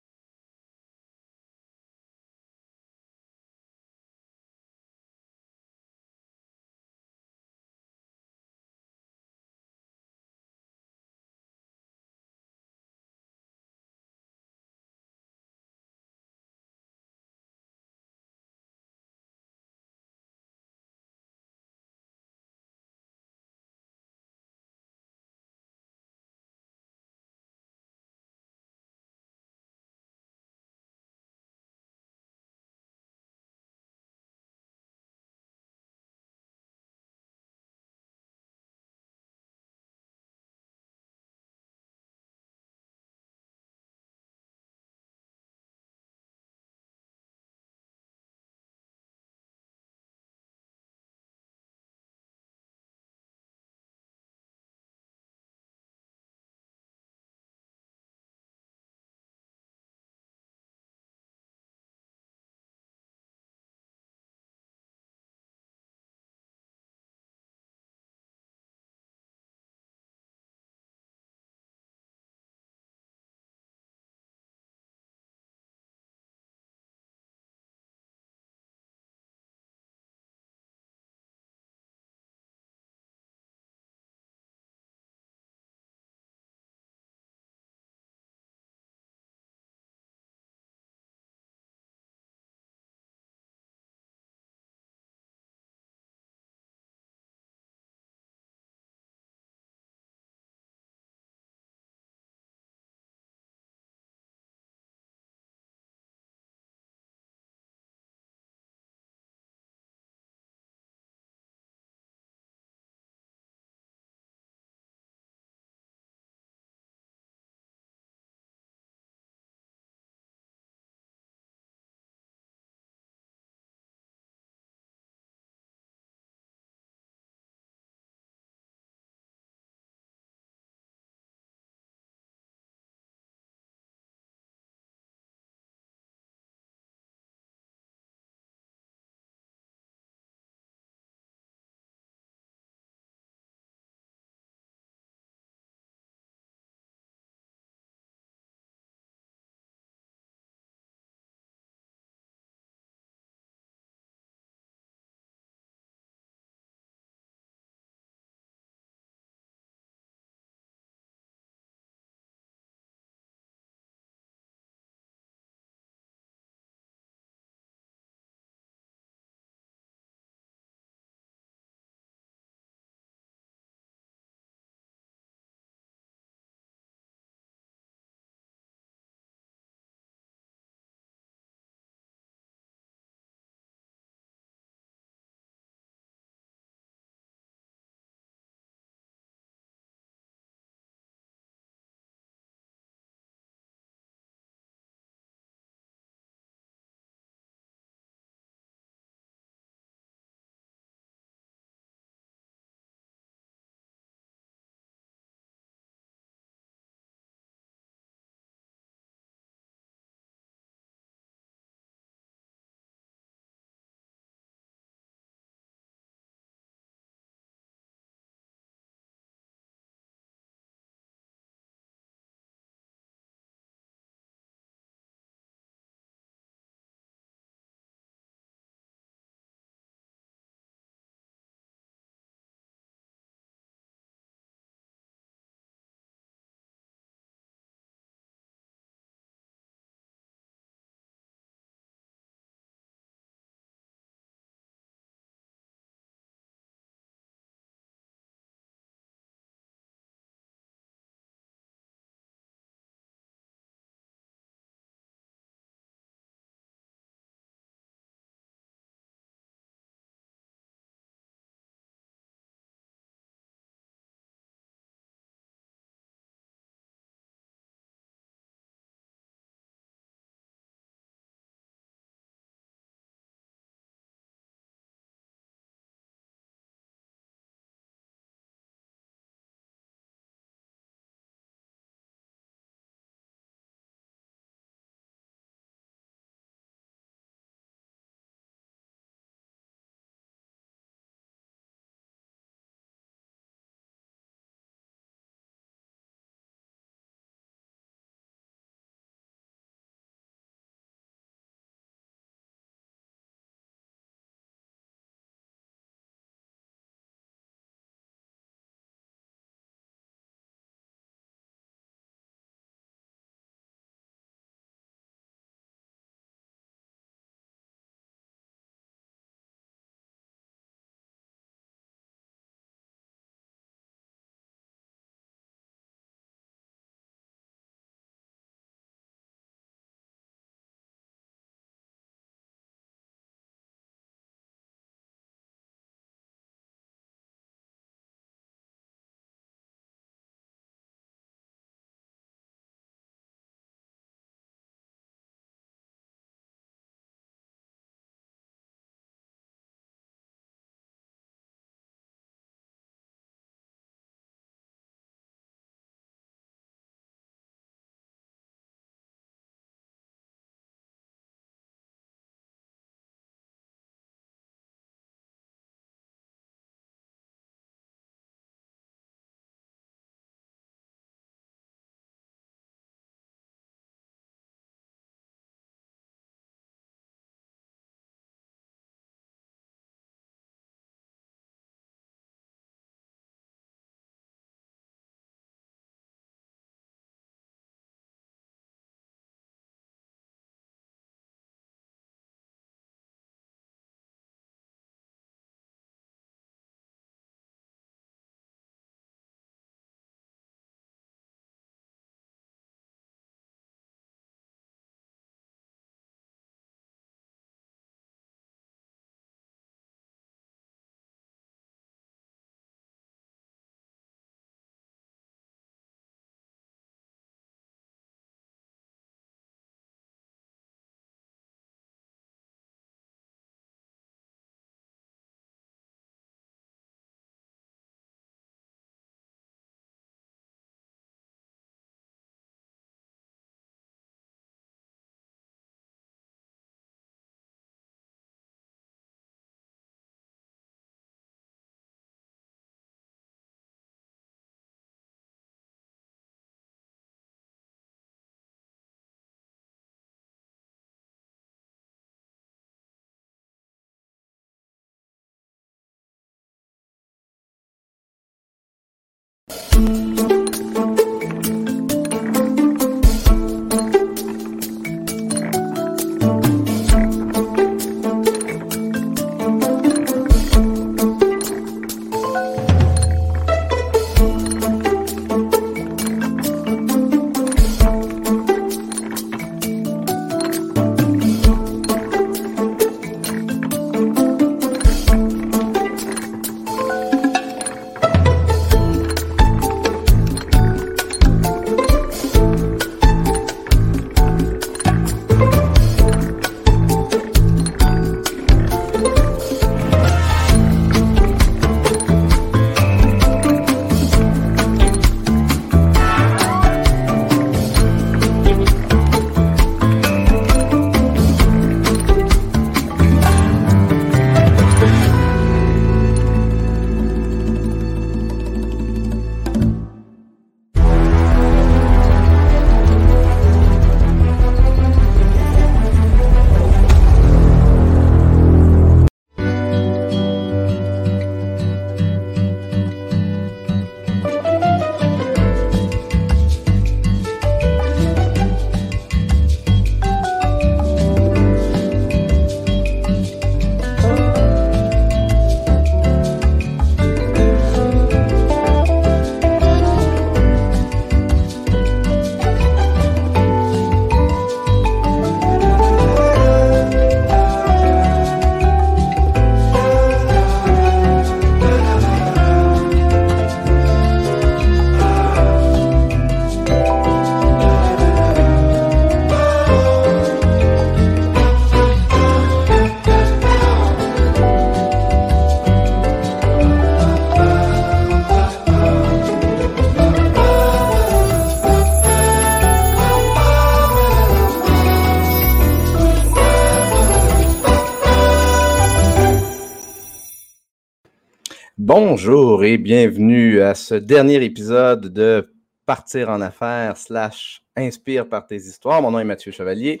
A: Bonjour et bienvenue à ce dernier épisode de Partir en affaires slash Inspire par tes histoires. Mon nom est Mathieu Chevalier.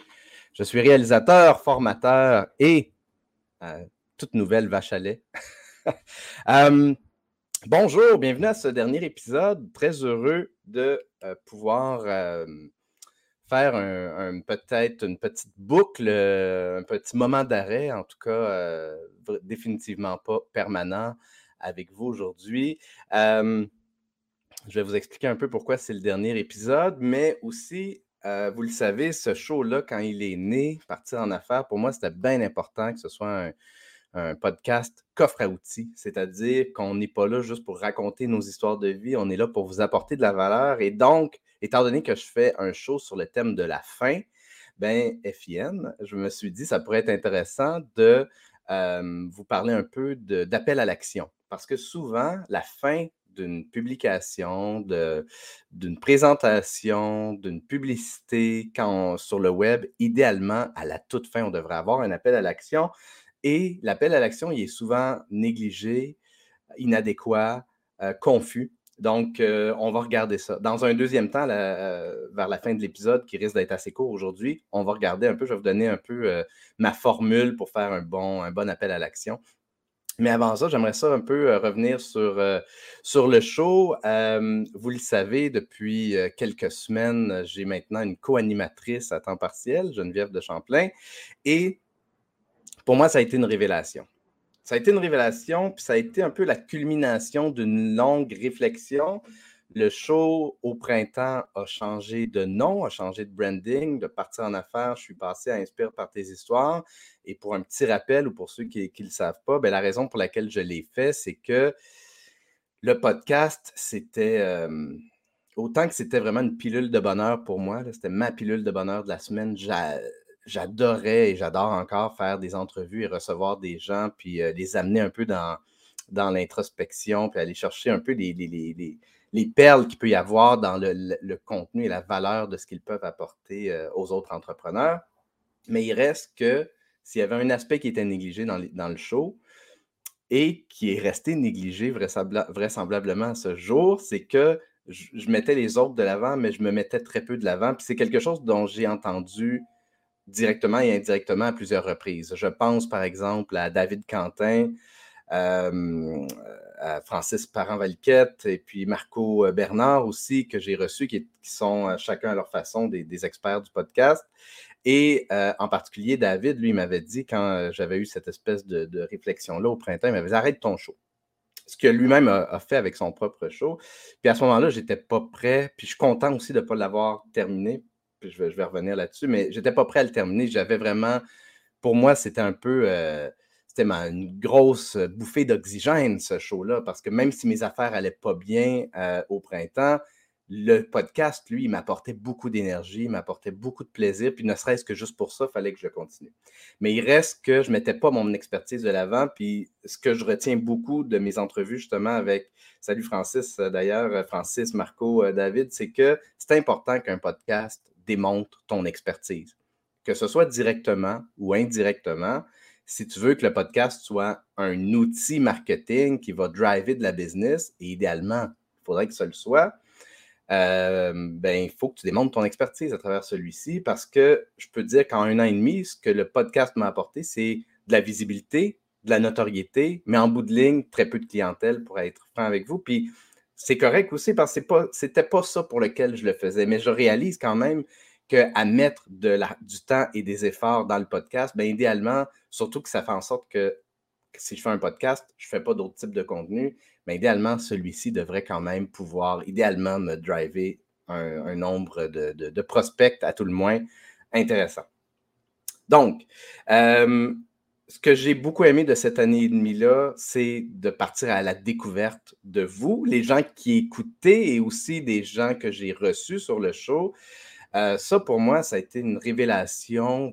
A: Je suis réalisateur, formateur et euh, toute nouvelle vache à lait. euh, bonjour, bienvenue à ce dernier épisode. Très heureux de euh, pouvoir faire peut-être une petite boucle, un petit moment d'arrêt, en tout cas définitivement pas permanent avec vous aujourd'hui. Je vais vous expliquer un peu pourquoi c'est le dernier épisode, mais aussi, euh, vous le savez, ce show-là, quand il est né, Partir en affaires, pour moi, c'était bien important que ce soit un, podcast coffre à outils, c'est-à-dire qu'on n'est pas là juste pour raconter nos histoires de vie, on est là pour vous apporter de la valeur. Et donc, étant donné que je fais un show sur le thème de la fin, ben FIN, je me suis dit ça pourrait être intéressant de vous parler un peu d'appel à l'action. Parce que souvent, la fin d'une publication, d'une présentation, d'une publicité quand sur le web, idéalement, à la toute fin, on devrait avoir un appel à l'action. Et l'appel à l'action, il est souvent négligé, inadéquat, euh, confus. Donc, euh, on va regarder ça. Dans un deuxième temps, euh, vers la fin de l'épisode, qui risque d'être assez court aujourd'hui, on va regarder un peu, je vais vous donner un peu ma formule pour faire un bon, un bon appel à l'action. Mais avant ça, j'aimerais ça un peu euh, revenir sur, euh, sur le show. Vous le savez, depuis euh, quelques semaines, j'ai maintenant une co-animatrice à temps partiel, Geneviève de Champlain. Et pour moi, ça a été une révélation. Ça a été une révélation, puis ça a été un peu la culmination d'une longue réflexion. Le show au printemps a changé de nom, a changé de branding, de partir en affaires. Je suis passé à Inspire par tes histoires. Et pour un petit rappel, ou pour ceux qui ne le savent pas, ben, la raison pour laquelle je l'ai fait, c'est que le podcast, c'était euh, autant que c'était vraiment une pilule de bonheur pour moi. C'était ma pilule de bonheur de la semaine. J'a- J'adorais et j'adore encore faire des entrevues et recevoir des gens, puis euh, les amener un peu dans, l'introspection, puis aller chercher un peu les, les- les perles qu'il peut y avoir dans le, contenu et la valeur de ce qu'ils peuvent apporter euh, aux autres entrepreneurs. Mais il reste que s'il y avait un aspect qui était négligé dans, dans le show et qui est resté négligé vraisembla- vraisemblablement à ce jour, c'est que je, je mettais les autres de l'avant, mais je me mettais très peu de l'avant. Puis c'est quelque chose dont j'ai entendu directement et indirectement à plusieurs reprises. Je pense par exemple à David Quentin, euh, Francis Parent-Valiquette et puis Marco Bernard aussi, que j'ai reçus, qui, sont chacun à leur façon des, experts du podcast. Et en particulier, David, lui, m'avait dit, quand j'avais eu cette espèce de, réflexion-là au printemps, il m'avait dit arrête ton show ce que lui-même a, fait avec son propre show. Puis à ce moment-là, je n'étais pas prêt. Puis je suis content aussi de ne pas l'avoir terminé. Puis je vais, revenir là-dessus, mais je n'étais pas prêt à le terminer. J'avais vraiment, pour moi, c'était un peu, euh, c'était une grosse bouffée d'oxygène, ce show-là, parce que même si mes affaires n'allaient pas bien euh, au printemps, le podcast, lui, il m'apportait beaucoup d'énergie, il m'apportait beaucoup de plaisir, puis ne serait-ce que juste pour ça, il fallait que je continue. Mais il reste que je ne mettais pas mon expertise de l'avant, puis ce que je retiens beaucoup de mes entrevues, justement, avec, salut Francis euh, d'ailleurs, euh, Francis, Marco, euh, David, c'est que c'est important qu'un podcast démontre ton expertise, que ce soit directement ou indirectement. Si tu veux que le podcast soit un outil marketing qui va driver de la business, et idéalement, il faudrait que ce le soit, euh, ben, il faut que tu démontres ton expertise à travers celui-ci parce que je peux dire qu'en un an et demi, ce que le podcast m'a apporté, c'est de la visibilité, de la notoriété, mais en bout de ligne, très peu de clientèle pour être franc avec vous. Puis c'est correct aussi parce que ce n'était pas, ça pour lequel je le faisais, mais je réalise quand même qu'à mettre du temps et des efforts dans le podcast, bien idéalement, surtout que ça fait en sorte que si je fais un podcast, je ne fais pas d'autres types de contenu, mais idéalement, celui-ci devrait quand même pouvoir, idéalement, me driver un, nombre de, prospects, à tout le moins, intéressant. Donc, euh, ce que j'ai beaucoup aimé de cette année et demie-là, c'est de partir à la découverte de vous, les gens qui écoutaient et aussi des gens que j'ai reçus sur le show. Euh, ça, pour moi, ça a été une révélation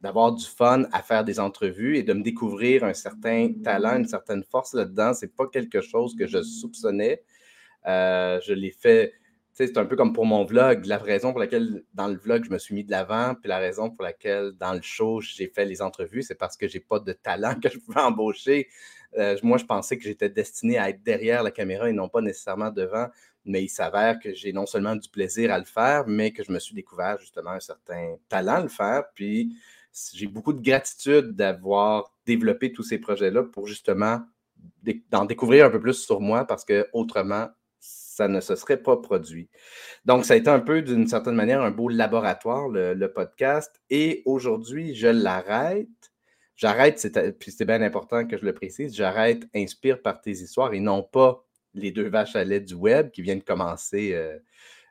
A: d'avoir du fun à faire des entrevues et de me découvrir un certain talent, une certaine force là-dedans. Ce n'est pas quelque chose que je soupçonnais. Euh, je l'ai fait, c'est un peu comme pour mon vlog. La raison pour laquelle dans le vlog, je me suis mis de l'avant, puis la raison pour laquelle dans le show, j'ai fait les entrevues, c'est parce que je n'ai pas de talent que je pouvais embaucher. Euh, moi, je pensais que j'étais destiné à être derrière la caméra et non pas nécessairement devant mais il s'avère que j'ai non seulement du plaisir à le faire, mais que je me suis découvert justement un certain talent à le faire. Puis j'ai beaucoup de gratitude d'avoir développé tous ces projets-là pour justement d'en découvrir un peu plus sur moi parce que autrement, ça ne se serait pas produit. Donc, ça a été un peu, d'une certaine manière, un beau laboratoire, le, podcast. Et aujourd'hui, je l'arrête. J'arrête, puis c'était bien important que je le précise, j'arrête Inspire par tes histoires et non pas les deux vaches à lait du web qui viennent de commencer euh,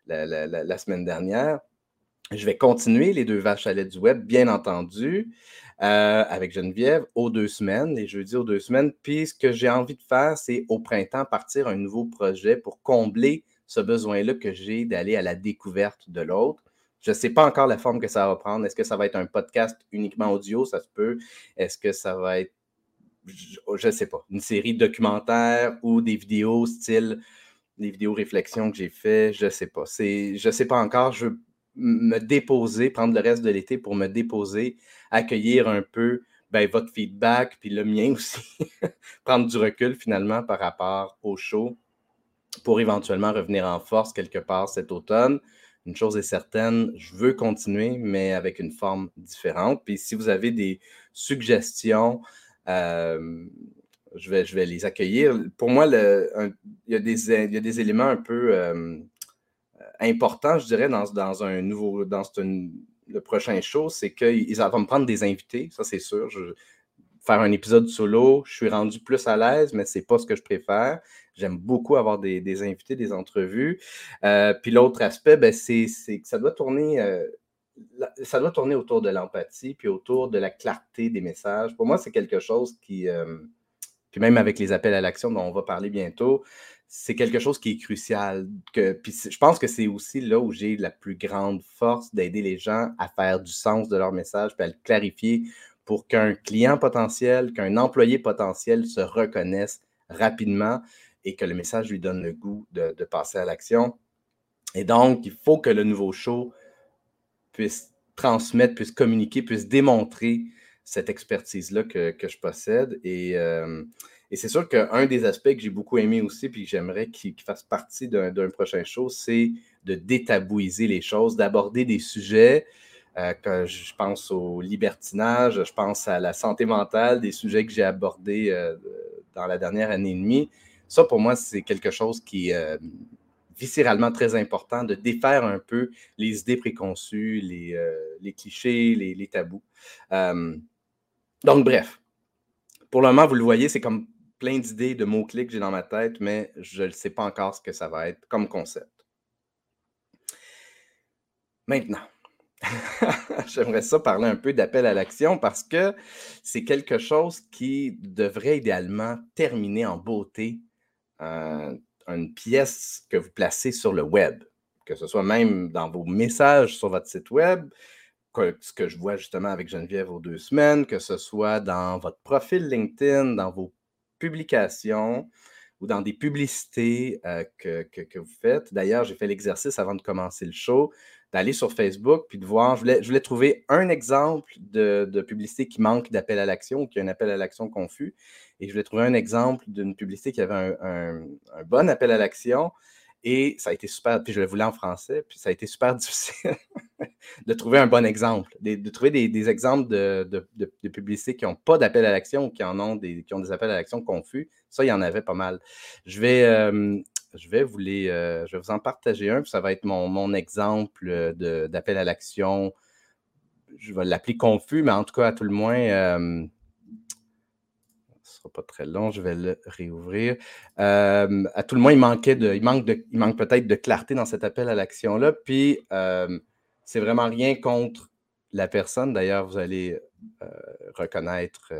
A: la, semaine dernière. Je vais continuer les deux vaches à lait du web, bien entendu, euh, avec Geneviève, aux deux semaines, les jeudis aux deux semaines. Puis ce que j'ai envie de faire, c'est au printemps partir un nouveau projet pour combler ce besoin-là que j'ai d'aller à la découverte de l'autre. Je ne sais pas encore la forme que ça va prendre. Est-ce que ça va être un podcast uniquement audio? Ça se peut. Est-ce que ça va être je ne sais pas, une série de documentaires ou des vidéos style des vidéos réflexions que j'ai fait, je ne sais pas. Je ne sais pas encore. Je veux me déposer, prendre le reste de l'été pour me déposer, accueillir un peu ben, votre feedback, puis le mien aussi, prendre du recul finalement par rapport au show pour éventuellement revenir en force quelque part cet automne. Une chose est certaine, je veux continuer, mais avec une forme différente. Puis si vous avez des suggestions, je, vais, je vais les accueillir. Pour moi, il, y a des, éléments un peu euh, importants, je dirais, dans, un nouveau, dans le prochain show, c'est qu'ils vont me prendre des invités, ça c'est sûr. Je, faire un épisode solo, je suis rendu plus à l'aise, mais ce n'est pas ce que je préfère. J'aime beaucoup avoir des, des, invités, des entrevues. Euh, puis l'autre aspect, ben, c'est que ça doit tourner ça doit tourner autour de l'empathie, puis autour de la clarté des messages. Pour moi, c'est quelque chose qui, euh, puis même avec les appels à l'action dont on va parler bientôt, c'est quelque chose qui est crucial. Puis je pense que c'est aussi là où j'ai la plus grande force d'aider les gens à faire du sens de leur message, puis à le clarifier pour qu'un client potentiel, qu'un employé potentiel se reconnaisse rapidement et que le message lui donne le goût de passer à l'action. Et donc, il faut que le nouveau show puisse transmettre, puisse communiquer, puisse démontrer cette expertise-là que, je possède. Euh, et, c'est sûr qu'un des aspects que j'ai beaucoup aimé aussi, puis que j'aimerais qu'il fasse partie d'un prochain show, c'est de détabouiser les choses, d'aborder des sujets. Euh, que je pense au libertinage, je pense à la santé mentale, des sujets que j'ai abordés euh, dans la dernière année et demie. Ça, pour moi, c'est quelque chose qui viscéralement très important, de défaire un peu les idées préconçues, les, euh, clichés, les, tabous. Euh, donc, bref, pour le moment, vous le voyez, c'est comme plein d'idées, de mots-clés que j'ai dans ma tête, mais je ne sais pas encore ce que ça va être comme concept. Maintenant, J'aimerais ça parler un peu d'appel à l'action parce que c'est quelque chose qui devrait idéalement terminer en beauté euh, une pièce que vous placez sur le web, que ce soit même dans vos messages sur votre site web, ce que je vois justement avec Geneviève aux deux semaines, que ce soit dans votre profil LinkedIn, dans vos publications ou dans des publicités euh, que, que, vous faites. D'ailleurs, j'ai fait l'exercice avant de commencer le show d'aller sur Facebook puis de voir. Je voulais, trouver un exemple de, publicité qui manque d'appel à l'action ou qui a un appel à l'action confus. Et je voulais trouver un exemple d'une publicité qui avait un, bon appel à l'action. Et ça a été super, puis je le voulais en français, puis ça a été super difficile de trouver un bon exemple, de, trouver des, exemples de, de, publicités qui n'ont pas d'appel à l'action ou qui en ont des, qui ont des appels à l'action confus. Ça, il y en avait pas mal. Je vais, euh, je vais vous les, euh, je vais vous en partager un, ça va être mon, exemple euh, d'appel à l'action. Je vais l'appeler confus, mais en tout cas, à tout le moins, euh, ce ne sera pas très long, je vais le réouvrir. à tout le moins, il manquait de, il manque de, il manque peut-être de clarté dans cet appel à l'action-là. Puis c'est vraiment rien contre la personne. D'ailleurs, vous allez reconnaître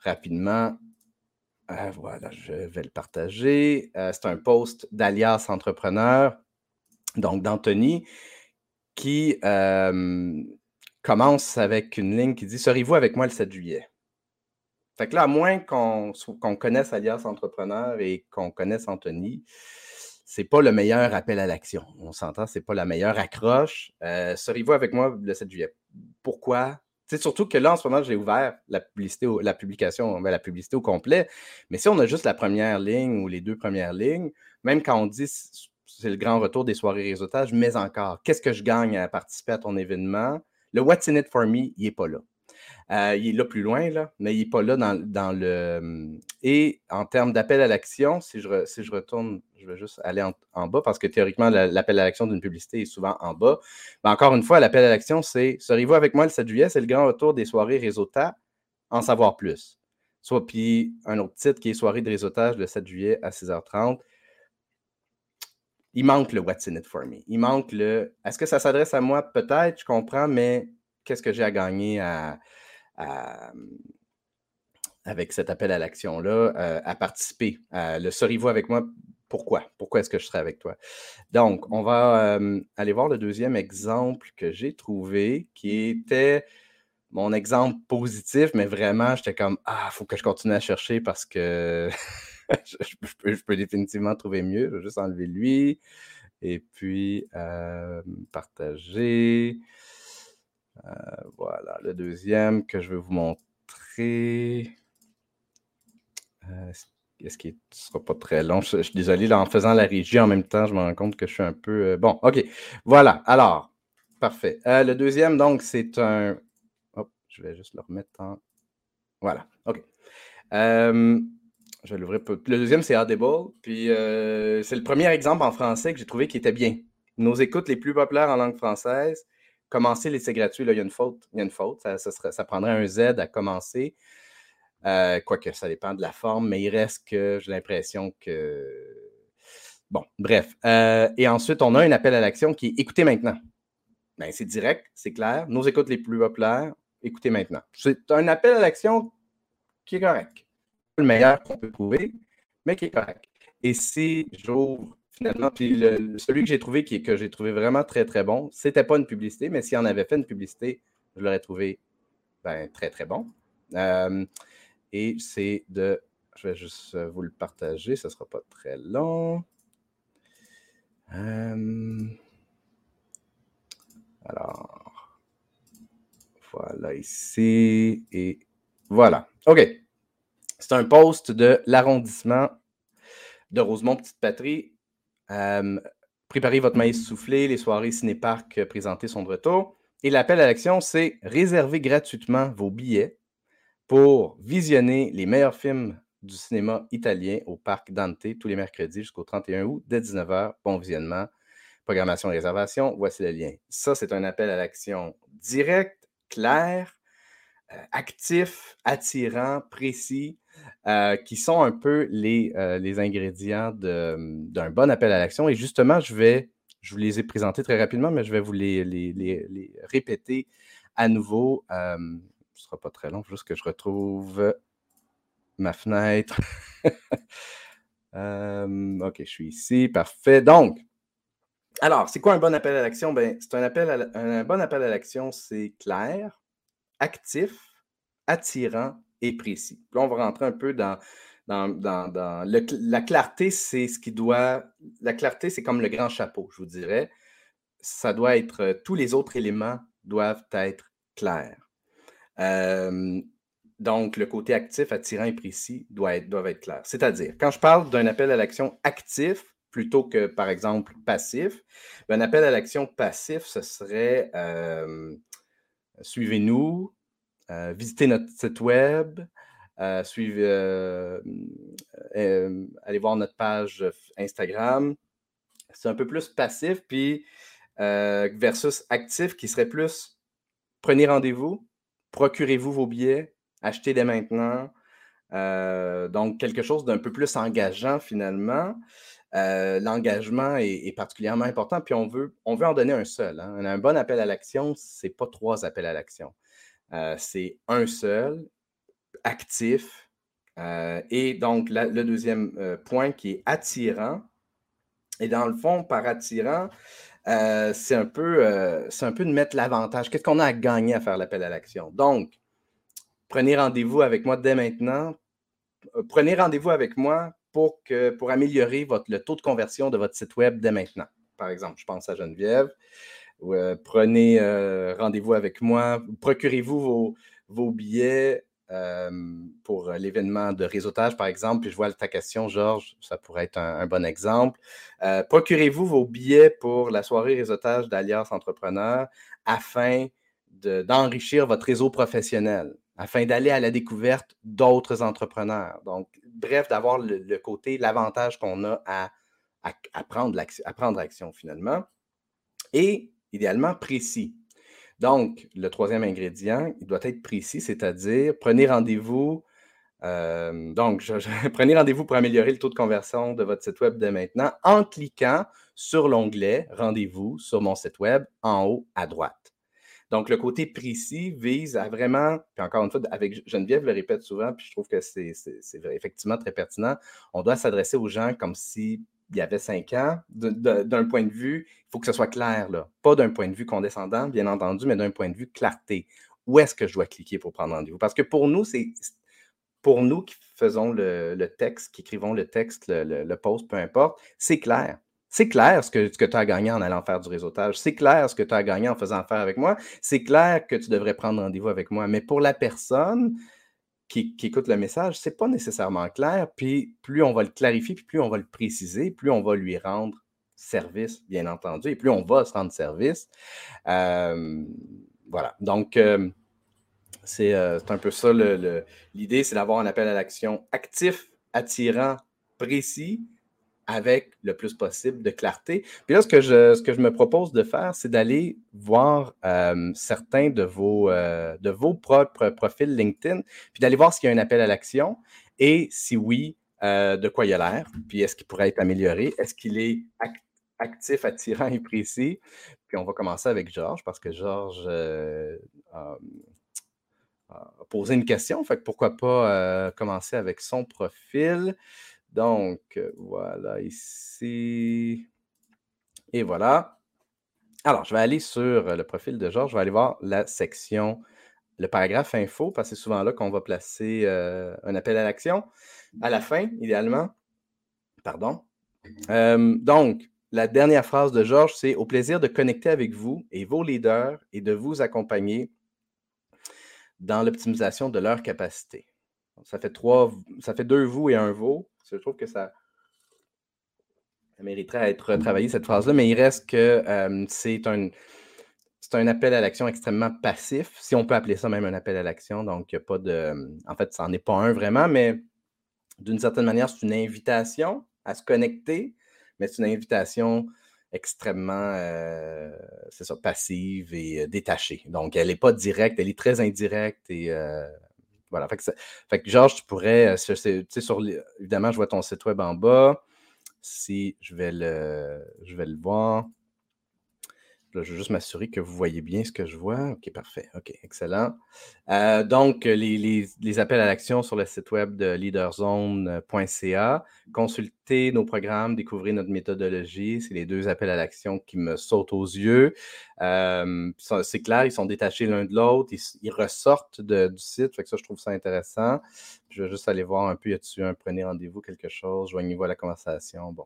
A: rapidement euh, voilà, je vais le partager. Euh, c'est un post d'Alias Entrepreneur, donc d'Anthony, qui commence avec une ligne qui dit Serez-vous avec moi le 7 juillet Fait que là, à moins qu'on connaisse Alias Entrepreneur et qu'on connaisse Anthony, c'est pas le meilleur appel à l'action. On s'entend, c'est pas la meilleure accroche. Euh, serez-vous avec moi le 7 juillet Pourquoi? C'est surtout que là, en ce moment, j'ai ouvert la publicité, la publication, ben, la publicité au complet. Mais si on a juste la première ligne ou les deux premières lignes, même quand on dit c'est le grand retour des soirées réseautage, mais encore, qu'est-ce que je gagne à participer à ton événement? Le What's in it for me, il n'est pas là. Euh, il est là plus loin, là, mais il n'est pas là dans, le. Et en termes d'appel à l'action, si je, si je retourne, je vais juste aller en, bas parce que théoriquement, l'appel à l'action d'une publicité est souvent en bas. Mais encore une fois, l'appel à l'action, c'est Serez-vous avec moi le 7 juillet? C'est le grand retour des soirées réseautage, en savoir plus. Soit puis un autre titre qui est Soirée de réseautage le 7 juillet à 6h30. Il manque le What's in it for me? Il manque le. Est-ce que ça s'adresse à moi? Peut-être, je comprends, mais qu'est-ce que j'ai à gagner à avec cet appel à l'action-là, euh, à participer. le serez-vous avec moi? Pourquoi? Pourquoi est-ce que je serai avec toi? Donc, on va aller voir le deuxième exemple que j'ai trouvé, qui était mon exemple positif, mais vraiment, j'étais comme Ah, il faut que je continue à chercher parce que je, peux, définitivement trouver mieux. Je vais juste enlever lui. Et puis, partager. Euh, voilà, le deuxième que je vais vous montrer. Euh, est-ce qu'il ne sera pas très long? Je, suis désolé, en faisant la régie en même temps, je me rends compte que je suis un peu. Euh, bon, OK. Voilà. Alors, parfait. le deuxième, donc, c'est un. Hop, je vais juste le remettre en. Voilà. OK. je vais l'ouvrir. Le deuxième, c'est Audible. Puis, c'est le premier exemple en français que j'ai trouvé qui était bien. Nos écoutes les plus populaires en langue française commencer l'essai gratuit, là, il y a une faute. Il y a une faute. Ça, prendrait un Z à commencer. Euh, quoique ça dépend de la forme, mais il reste que j'ai l'impression que. Bon, bref. Euh, et ensuite, on a un appel à l'action qui est écoutez maintenant. Ben, c'est direct, c'est clair. Nos écoutes les plus populaires, écoutez maintenant. C'est un appel à l'action qui est correct. Le meilleur qu'on peut trouver, mais qui est correct. Et si j'ouvre finalement. Puis celui que j'ai trouvé, qui, que j'ai trouvé vraiment très, très bon, c'était pas une publicité, mais s'il en avait fait une publicité, je l'aurais trouvé ben, très, très bon. Euh, et c'est de. Je vais juste euh, vous le partager, ce ne sera pas très long. Euh, alors, voilà ici. Et voilà. OK. C'est un post de l'arrondissement de Rosemont-Petite-Patrie préparez votre maïs soufflé, les soirées ciné-parc présentées sont de retour. Et l'appel à l'action, c'est réserver gratuitement vos billets pour visionner les meilleurs films du cinéma italien au Parc Dante tous les mercredis jusqu'au 31 août dès 19h. Bon visionnement. Programmation et réservation, voici le lien. Ça, c'est un appel à l'action direct, clair, euh, actif, attirant, précis, euh, qui sont un peu les, euh, les ingrédients d'un bon appel à l'action. Et justement, je vais, je vous les ai présentés très rapidement, mais je vais vous les, les, les répéter à nouveau. ce ne sera pas très long, juste que je retrouve ma fenêtre. OK, je suis ici. Parfait. Donc, alors, c'est quoi un bon appel à l'action? Ben, c'est un appel un bon appel à l'action, c'est clair, actif, attirant et précis. Là, on va rentrer un peu dans, la clarté, c'est ce qui doit. La clarté, c'est comme le grand chapeau, je vous dirais. Ça doit être. Tous les autres éléments doivent être clairs. donc, le côté actif, attirant et précis doit être, doivent être clairs. C'est-à-dire, quand je parle d'un appel à l'action actif, plutôt que, par exemple, passif. Un appel à l'action passif, ce serait suivez-nous, euh, visitez notre site web, euh, suivez, euh, allez voir notre page Instagram. C'est un peu plus passif, puis versus actif qui serait plus prenez rendez-vous, procurez-vous vos billets, achetez dès maintenant. donc, quelque chose d'un peu plus engageant finalement. L'engagement est, particulièrement important, puis on veut, on veut en donner un seul. Hein. Un bon appel à l'action, ce n'est pas trois appels à l'action. Euh, c'est un seul, actif. Euh, et donc, le deuxième point qui est attirant. Et dans le fond, par attirant, c'est un, peu, de mettre l'avantage. Qu'est-ce qu'on a à gagner à faire l'appel à l'action? Donc, prenez rendez-vous avec moi dès maintenant. Prenez rendez-vous avec moi pour, améliorer le taux de conversion de votre site web dès maintenant. Par exemple, je pense à Geneviève. Euh, prenez euh, rendez-vous avec moi. Procurez-vous vos, billets euh, pour l'événement de réseautage, par exemple. Puis je vois ta question, Georges, ça pourrait être un, bon exemple. Procurez-vous vos billets pour la soirée réseautage d'Alias Entrepreneur afin d'enrichir votre réseau professionnel afin d'aller à la découverte d'autres entrepreneurs. Donc, bref, d'avoir le, côté, l'avantage qu'on a à, à, prendre action finalement. Et idéalement précis. Donc, le troisième ingrédient, il doit être précis, c'est-à-dire prenez rendez-vous. Euh, donc, prenez rendez-vous pour améliorer le taux de conversion de votre site web dès maintenant en cliquant sur l'onglet Rendez-vous sur mon site web en haut à droite. Donc, le côté précis vise à vraiment, puis encore une fois, avec Geneviève le répète souvent, puis je trouve que c'est effectivement très pertinent, on doit s'adresser aux gens comme s'il y avait cinq ans, d'un point de vue, il faut que ce soit clair, là. Pas d'un point de vue condescendant, bien entendu, mais d'un point de vue clarté. Où est-ce que je dois cliquer pour prendre rendez-vous? Parce que pour nous, c'est pour nous qui faisons le, texte, qui écrivons le texte, le, le post, peu importe, c'est clair. C'est clair ce que, ce que tu as gagné en allant faire du réseautage. C'est clair ce que tu as gagné en faisant affaire avec moi. C'est clair que tu devrais prendre rendez-vous avec moi. Mais pour la personne qui, écoute le message, ce n'est pas nécessairement clair. Puis plus on va le clarifier, puis plus on va le préciser, plus on va lui rendre service, bien entendu, et plus on va se rendre service. Euh, voilà. Donc, euh, euh, c'est un peu ça l'idée, c'est d'avoir un appel à l'action actif, attirant, précis avec le plus possible de clarté. Puis là, ce que je, ce que je me propose de faire, c'est d'aller voir euh, certains de vos, euh, de vos propres profils LinkedIn, puis d'aller voir s'il y a un appel à l'action et si oui, euh, de quoi il a l'air, puis est-ce qu'il pourrait être amélioré, est-ce qu'il est actif, attirant et précis. Puis on va commencer avec Georges, parce que Georges a, posé une question, fait que pourquoi pas commencer avec son profil. Donc, euh, voilà, ici. Et voilà. Alors, je vais aller sur euh, le profil de Georges. Je vais aller voir la section, le paragraphe info, parce que c'est souvent là qu'on va placer euh, un appel à l'action. À la fin, idéalement. Pardon. donc, la dernière phrase de Georges, c'est Au plaisir de connecter avec vous et vos leaders et de vous accompagner dans l'optimisation de leurs capacités. Ça fait trois, ça fait deux vous et un vos. Je trouve que ça, mériterait à être travaillé, cette phrase-là, mais il reste que c'est un, un appel à l'action extrêmement passif, si on peut appeler ça même un appel à l'action. Donc, il a pas de. En fait, ça n'en est pas un vraiment, mais d'une certaine manière, c'est une invitation à se connecter, mais c'est une invitation extrêmement, euh, ça, passive et euh, détachée. Donc, elle n'est pas directe, elle est très indirecte et euh, voilà. Fait que, fait que, Georges, tu pourrais, tu sais, sur, évidemment, je vois ton site web en bas. Si je vais le, je vais le voir je vais juste m'assurer que vous voyez bien ce que je vois. OK, parfait. OK, excellent. Euh, donc, les, appels à l'action sur le site web de leaderzone.ca. Nos programmes, découvrez notre méthodologie. C'est les deux appels à l'action qui me sautent aux yeux. C'est clair, ils sont détachés l'un de l'autre. Ils, ressortent du site. Ça, je trouve ça intéressant. Je vais juste aller voir un peu, y a-t-il un prenez rendez-vous, quelque chose, joignez-vous à la conversation. Bon.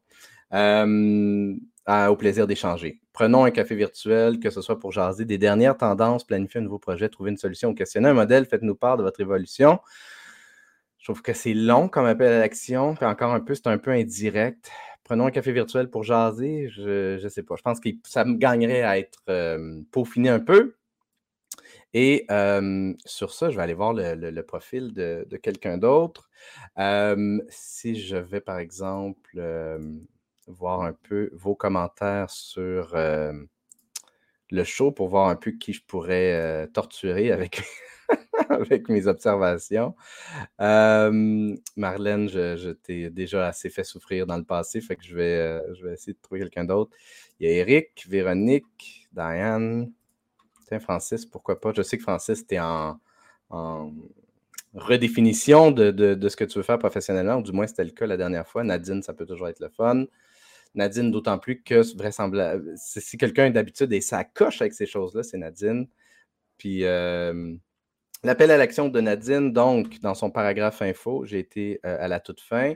A: Au plaisir d'échanger. Prenons un café virtuel, que ce soit pour jaser des dernières tendances, planifier un nouveau projet, trouver une solution questionner un modèle. Faites-nous part de votre évolution. Je trouve que c'est long comme appel à l'action, puis encore un peu, c'est un peu indirect. Prenons un café virtuel pour jaser, je ne sais pas. Je pense que ça me gagnerait à être peaufiné un peu. Et sur ça, je vais aller voir le, profil de, quelqu'un d'autre. Si je vais, par exemple, voir un peu vos commentaires sur le show pour voir un peu qui je pourrais torturer avec, avec mes observations. Marlène, je, t'ai déjà assez fait souffrir dans le passé, fait que je vais, je vais essayer de trouver quelqu'un d'autre. Il y a Eric, Véronique, Diane. Tiens, Francis, pourquoi pas? Je sais que Francis, tu es en, redéfinition de, ce que tu veux faire professionnellement, ou du moins c'était le cas la dernière fois. Nadine, ça peut toujours être le fun. Nadine, d'autant plus que vraisemblable, si quelqu'un d'habitude et ça coche avec ces choses-là, c'est Nadine. Puis euh, l'appel à l'action de Nadine, donc, dans son paragraphe info, j'ai été euh, à la toute fin.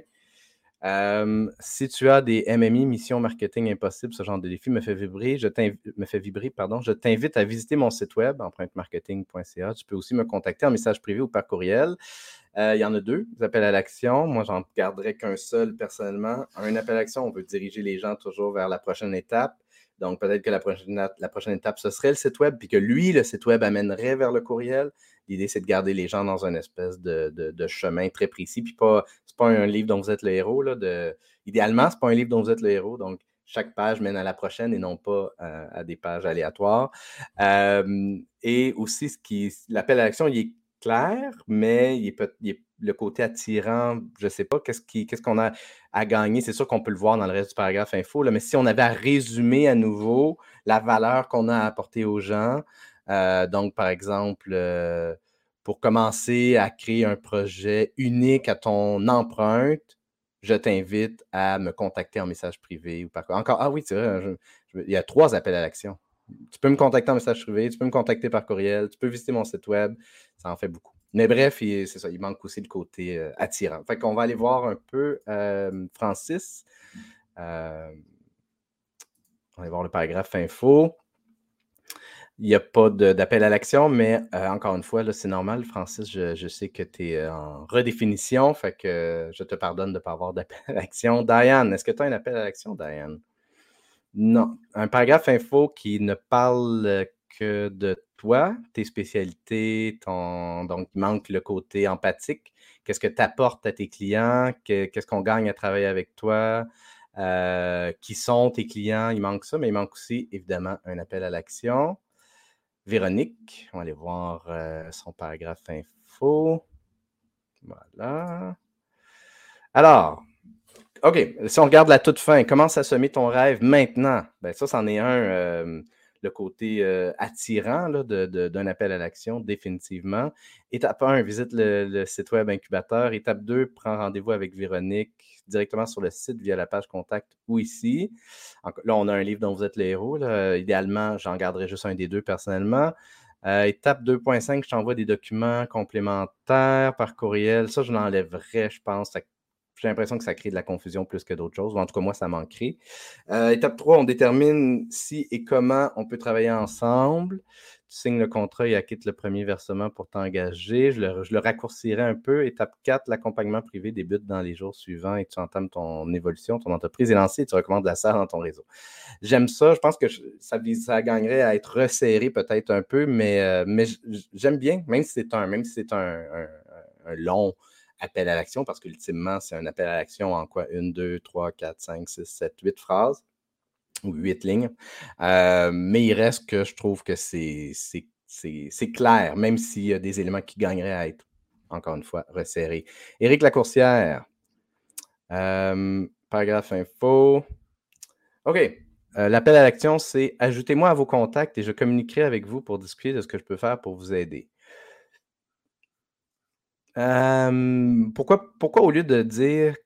A: Euh, si tu as des MMI, Mission Marketing Impossible, ce genre de défi me fait vibrer, je me vibrer, pardon, je t'invite à visiter mon site web, empruntemarketing.ca. Tu peux aussi me contacter en message privé ou par courriel. Euh, il y en a deux, des appels à l'action. Moi, j'en garderai qu'un seul personnellement. Un appel à l'action, on veut diriger les gens toujours vers la prochaine étape. Donc, peut-être que la prochaine, étape, ce serait le site web, puis que lui, le site web amènerait vers le courriel. L'idée, c'est de garder les gens dans un espèce de, chemin très précis. Puis pas, c'est pas un livre dont vous êtes le héros. Là, de, idéalement, pas un livre dont vous êtes le héros. Donc, chaque page mène à la prochaine et non pas euh, à des pages aléatoires. Euh, et aussi, ce qui, l'appel à l'action, il est clair, mais il est, le côté attirant, je ne sais pas, qu'est-ce qu'on a à gagner? C'est sûr qu'on peut le voir dans le reste du paragraphe info, là, mais si on avait à résumer à nouveau la valeur qu'on a à apporter aux gens, euh, donc par exemple, euh, pour commencer à créer un projet unique à ton empreinte, je t'invite à me contacter en message privé ou par encore. Ah oui, c'est vrai, il y a trois appels à l'action. Tu peux me contacter en message privé, tu peux me contacter par courriel, tu peux visiter mon site web. Ça en fait beaucoup. Mais bref, c'est ça, il manque aussi le côté euh, attirant. Fait qu'on va aller voir un peu euh, Francis. Euh, on va voir le paragraphe info. Il n'y a pas d'appel à l'action, mais encore une fois, c'est normal, Francis. Je, je sais que tu es en redéfinition, fait que je te pardonne de ne pas avoir d'appel à l'action. Diane, est-ce que tu as un appel à l'action, Diane? Non. Un paragraphe info qui ne parle que de toi, tes spécialités, donc il manque le côté empathique. Qu'est-ce que tu apportes à tes clients? Qu'est-ce qu'on gagne à travailler avec toi? Euh, qui sont tes clients? Il manque ça, mais il manque aussi, évidemment, un appel à l'action. Véronique, on va aller voir euh, son paragraphe info. Voilà. Alors, OK, si on regarde la toute fin, commence à semer ton rêve maintenant? Ben, ça, c'en est un, euh, le côté euh, attirant d'un appel à l'action, définitivement. Étape 1, visite le, site web incubateur. Étape 2, prends rendez-vous avec Véronique directement sur le site via la page contact ou ici. là, on a un livre dont vous êtes le héros. Idéalement, j'en garderai juste un des deux personnellement. Euh, étape 2.5, je t'envoie des documents complémentaires par courriel. Ça, je l'enlèverai, je pense j'ai l'impression que ça crée de la confusion plus que d'autres choses. Ou en tout cas, moi, ça m'en crée. Euh, étape 3, on détermine si et comment on peut travailler ensemble. Tu signes le contrat et acquittes le premier versement pour t'engager. Je le, raccourcirai un peu. Étape 4, l'accompagnement privé débute dans les jours suivants et tu entames ton évolution. Ton entreprise est lancée et tu recommandes la salle dans ton réseau. J'aime ça. Je pense que ça, gagnerait à être resserré peut-être un peu, mais, euh, mais j'aime bien, même si c'est un, même si c'est un long appel à l'action, parce qu'ultimement, c'est un appel à l'action en quoi? Une, deux, trois, quatre, cinq, six, sept, huit phrases ou huit lignes. Euh, mais il reste que je trouve que c'est clair, même s'il y a des éléments qui gagneraient à être, encore une fois, resserrés. Éric Lacourcière, euh, paragraphe info. OK. Euh, L'appel à l'action, c'est ajoutez-moi à vos contacts et je communiquerai avec vous pour discuter de ce que je peux faire pour vous aider. Pourquoi, pourquoi au lieu de dire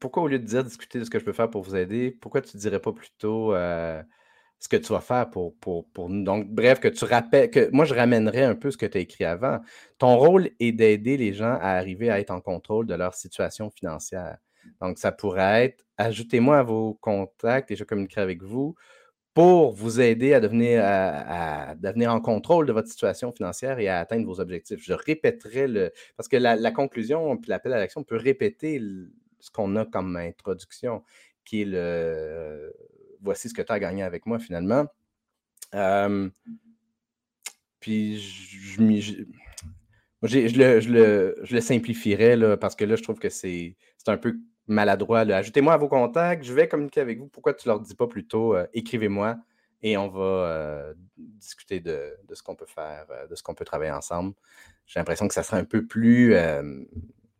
A: pourquoi au lieu de dire discuter de ce que je peux faire pour vous aider, pourquoi tu ne dirais pas plutôt ce que tu vas faire pour, pour, pour nous? Donc, bref, que tu rappelles, que moi, je ramènerais un peu ce que tu as écrit avant. Ton rôle est d'aider les gens à arriver à être en contrôle de leur situation financière. Donc, ça pourrait être ajoutez-moi à vos contacts et je communiquerai avec vous pour vous aider à devenir, à, devenir en contrôle de votre situation financière et à atteindre vos objectifs. Je répéterai le. Parce que la, conclusion puis l'appel à l'action peut répéter ce qu'on a comme introduction, qui est le voici ce que tu as gagné avec moi finalement. Puis je, je je- le, je le- là, parce que là, je trouve que c'est un peu maladroit. Ajoutez-moi à vos contacts, je vais communiquer avec vous. Pourquoi tu leur dis pas plutôt euh, écrivez-moi et on va euh, discuter de, de ce qu'on peut faire, euh, de ce qu'on peut travailler ensemble. J'ai l'impression que ça serait un peu plus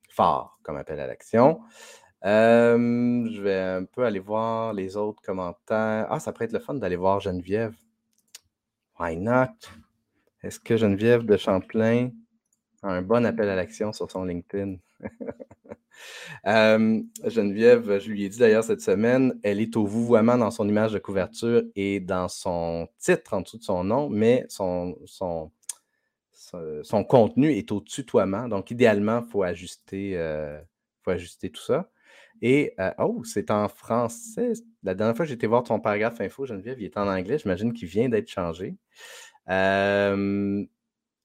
A: fort comme appel à l'action. Je vais un peu aller voir les autres commentaires. Ah, ça pourrait être le fun d'aller voir Geneviève. Why not? Est-ce que Geneviève de Champlain a un bon appel à l'action sur son LinkedIn? Euh, Geneviève, je lui ai dit d'ailleurs cette semaine, elle est au vouvoiement dans son image de couverture et dans son titre en dessous de son nom, mais son, contenu est au tutoiement. Donc, idéalement, il faut ajuster, euh, faut ajuster tout ça. Et, euh, oh, c'est en français. La dernière fois que été voir ton paragraphe info, Geneviève, il est en anglais. J'imagine qu'il vient d'être changé.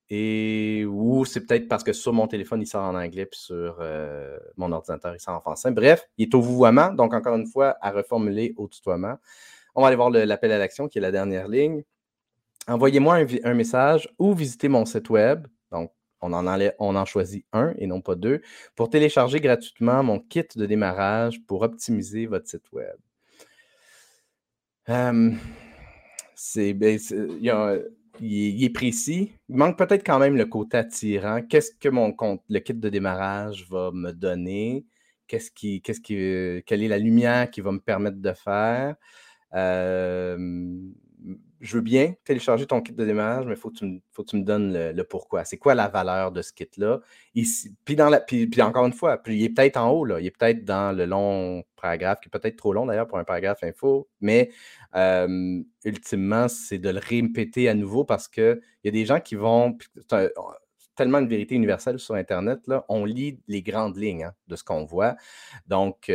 A: Et ou c'est peut-être parce que sur mon téléphone, il sort en anglais, puis sur euh, mon ordinateur, il sort en français. Bref, il est au vouvoiement. Donc, encore une fois, à reformuler au tutoiement. On va aller voir l'appel à l'action, qui est la dernière ligne. Envoyez-moi un, message ou visitez mon site web. Donc, on en, on en choisit un et non pas deux pour télécharger gratuitement mon kit de démarrage pour optimiser votre site web. C'est, ben, il, est, précis. Il manque peut-être quand même le côté attirant. Qu'est-ce que mon compte, le kit de démarrage va me donner? Qu'est-ce qui, qu'est-ce qui, quelle est la lumière qui va me permettre de faire? Euh, je veux bien télécharger ton kit de démarrage, mais il faut, que tu me- faut que tu me donnes le, pourquoi. C'est quoi la valeur de ce kit-là? Puis, puis, puis encore une fois, puis il est peut-être en haut, là. il est peut-être dans le long paragraphe, qui est peut-être trop long d'ailleurs pour un paragraphe info, mais ultimement, c'est de le répéter à nouveau parce qu'il y a des gens qui vont. c'est tellement une vérité universelle sur Internet, là, on lit les grandes lignes hein, de ce qu'on voit. Donc,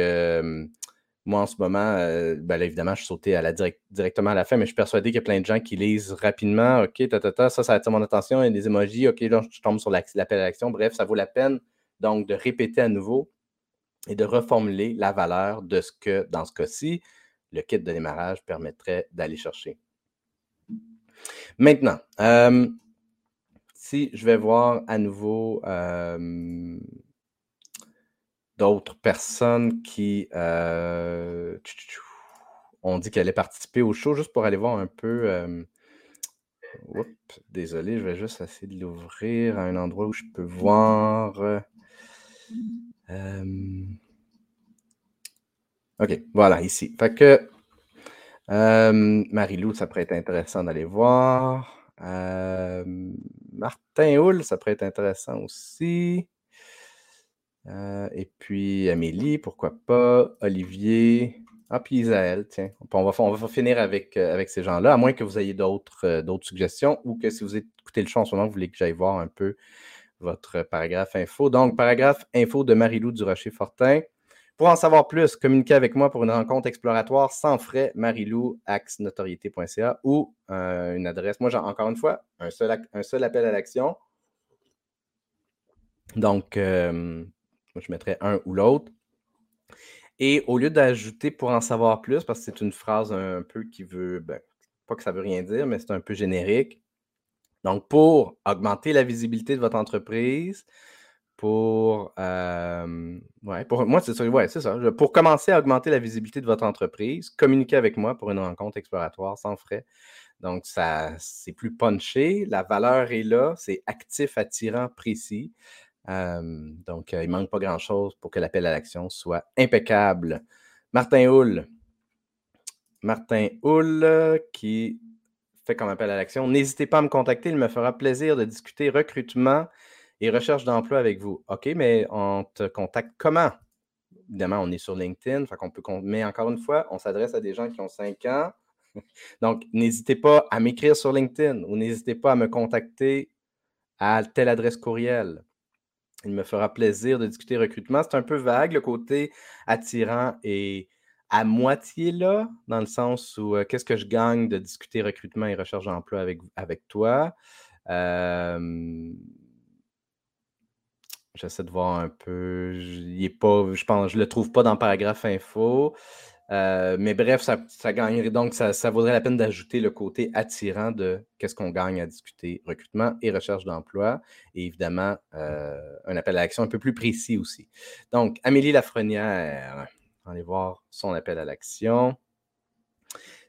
A: moi, en ce moment, euh, ben là, évidemment, je suis sauté à la direct- directement à la fin, mais je suis persuadé qu'il y a plein de gens qui lisent rapidement. OK, ça, ça attire mon attention. Il y a des emojis. OK, là, je tombe sur la- l'appel à l'action. Bref, ça vaut la peine donc de répéter à nouveau et de reformuler la valeur de ce que, dans ce cas-ci, le kit de démarrage permettrait d'aller chercher. Maintenant, euh, si je vais voir à nouveau euh, d'autres personnes qui euh, ont dit qu'elles allaient participer au show, juste pour aller voir un peu. euh, oups, désolé, je vais juste essayer de l'ouvrir à un endroit où je peux voir. euh, OK, voilà, ici. Fait que Marie-Lou, ça pourrait être intéressant d'aller voir. Martin Houle, ça pourrait être intéressant aussi. Euh, et puis Amélie, pourquoi pas. Olivier. Ah, puis Isaël, tiens. On va, on va finir avec, euh, avec ces gens-là, à moins que vous ayez d'autres euh, d'autres suggestions ou que si vous écoutez le show en ce moment, vous voulez que j'aille voir un peu votre paragraphe info. Donc, paragraphe info de Marie-Lou du Rocher-Fortin. Pour en savoir plus, communiquez avec moi pour une rencontre exploratoire sans frais, marilou, axnotoriété.ca ou une adresse. Moi, j'ai encore une fois un seul, appel à l'action. Donc, je mettrais un ou l'autre. Et au lieu d'ajouter pour en savoir plus, parce que c'est une phrase un peu qui veut, ben, pas que ça veut rien dire, mais c'est un peu générique. Donc, pour augmenter la visibilité de votre entreprise, pour, euh, ouais, pour moi, c'est ça, ouais, c'est ça. Pour commencer à augmenter la visibilité de votre entreprise, communiquez avec moi pour une rencontre exploratoire sans frais. Donc, ça, c'est plus punché. La valeur est là. C'est actif, attirant, précis. Euh, donc, il ne manque pas grand-chose pour que l'appel à l'action soit impeccable. Martin Hull. Martin Hull qui fait comme appel à l'action. N'hésitez pas à me contacter. Il me fera plaisir de discuter recrutement et recherche d'emploi avec vous. OK, mais on te contacte comment? Évidemment, on est sur LinkedIn, peut, mais encore une fois, on s'adresse à des gens qui ont 5 ans. Donc, n'hésitez pas à m'écrire sur LinkedIn ou n'hésitez pas à me contacter à telle adresse courriel. Il me fera plaisir de discuter recrutement. C'est un peu vague, le côté attirant et à moitié là, dans le sens où euh, qu'est-ce que je gagne de discuter recrutement et recherche d'emploi avec, avec toi? J'essaie de voir un peu. Je, pas, je pense, je le trouve pas dans paragraphe info. Euh, mais bref, ça, gagnerait donc, ça, ça, vaudrait la peine d'ajouter le côté attirant de qu'est-ce qu'on gagne à discuter recrutement et recherche d'emploi. Et évidemment, euh, un appel à l'action un peu plus précis aussi. Donc, Amélie Lafrenière, allez voir son appel à l'action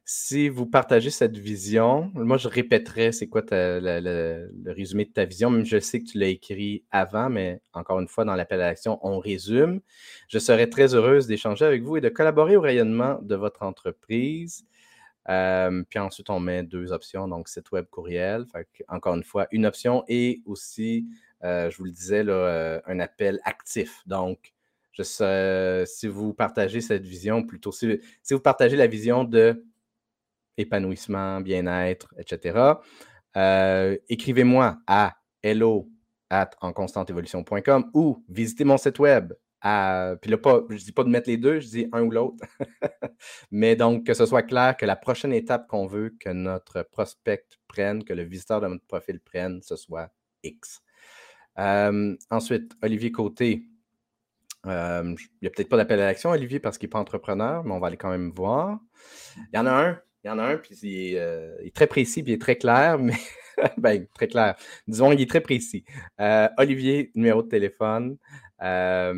A: si vous partagez cette vision, moi je répéterai c'est quoi le résumé de ta vision, même je sais que tu l'as écrit avant, mais encore une fois, dans l'appel à l'action, on résume. Je serais très heureuse d'échanger avec vous et de collaborer au rayonnement de votre entreprise. Euh, puis ensuite, on met deux options, donc site web, courriel. encore une fois, une option et aussi, euh, je vous le disais, là, euh, un appel actif. Donc, si vous partagez cette vision, plutôt si vous partagez la vision de épanouissement, bien-être, etc. Euh, écrivez-moi à hello at enconstanteévolution.com ou visitez mon site web. À, puis là, pas, je ne dis pas de mettre les deux, je dis un ou l'autre. Mais donc, que ce soit clair que la prochaine étape qu'on veut que notre prospect prenne, que le visiteur de notre profil prenne, ce soit X. Euh, ensuite, Olivier Côté. Euh, il n'y a peut-être pas d'appel à l'action, Olivier, parce qu'il n'est pas entrepreneur, mais on va aller quand même voir. Il y en a un il y en a un, puis euh, il est, très précis, puis il est très clair, mais ben, très clair. Disons, il est très précis. Euh, Olivier, numéro de téléphone. Euh,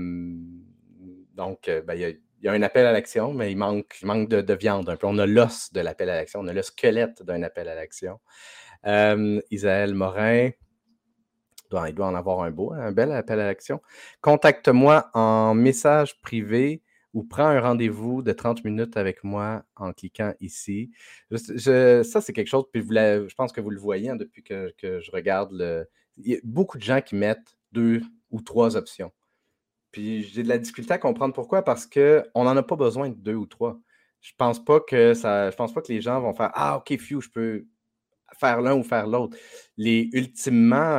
A: donc, ben, il, y a, un appel à l'action, mais il manque, manque de, viande un peu. On a l'os de l'appel à l'action, on a le squelette d'un appel à l'action. Isaël Morin, il doit en avoir un beau, un bel appel à l'action. Contacte-moi en message privé ou prends un rendez-vous de 30 minutes avec moi en cliquant ici. ça, c'est quelque chose, puis je pense que vous le voyez hein, depuis que, je regarde le. Il y a beaucoup de gens qui mettent deux ou trois options. Puis j'ai de la difficulté à comprendre pourquoi, parce qu'on n'en a pas besoin de deux ou trois. Je pense pas que ça. Je pense pas que les gens vont faire Ah, ok, few, je peux faire l'un ou faire l'autre. Les ultimement.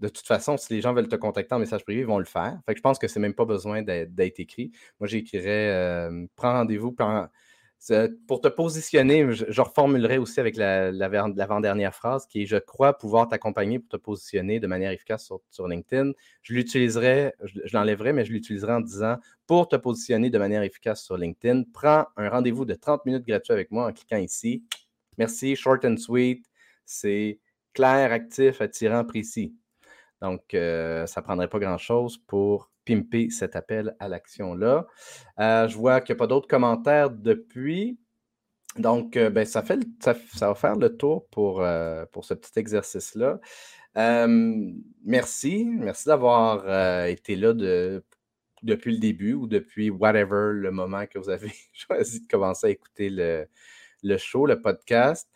A: De toute façon, si les gens veulent te contacter en message privé, ils vont le faire. Je pense que c'est même pas besoin d'être écrit. Moi, j'écrirais euh, prends rendez-vous pour te positionner. Je, reformulerai aussi avec l'avant-dernière phrase qui est Je crois pouvoir t'accompagner pour te positionner de manière efficace sur, LinkedIn. Je l'utiliserai, je, je l'enlèverai, mais je l'utiliserai en disant pour te positionner de manière efficace sur LinkedIn, prends un rendez-vous de 30 minutes gratuit avec moi en cliquant ici. Merci, short and sweet. C'est clair, actif, attirant, précis. Donc, euh, ça ne prendrait pas grand-chose pour pimper cet appel à l'action-là. Euh, je vois qu'il n'y a pas d'autres commentaires depuis. Donc, euh, ben, ça, fait, ça, va faire le tour pour, pour ce petit exercice-là. merci. Merci d'avoir été là depuis le début ou depuis whatever le moment que vous avez choisi de commencer à écouter le, le show, le podcast.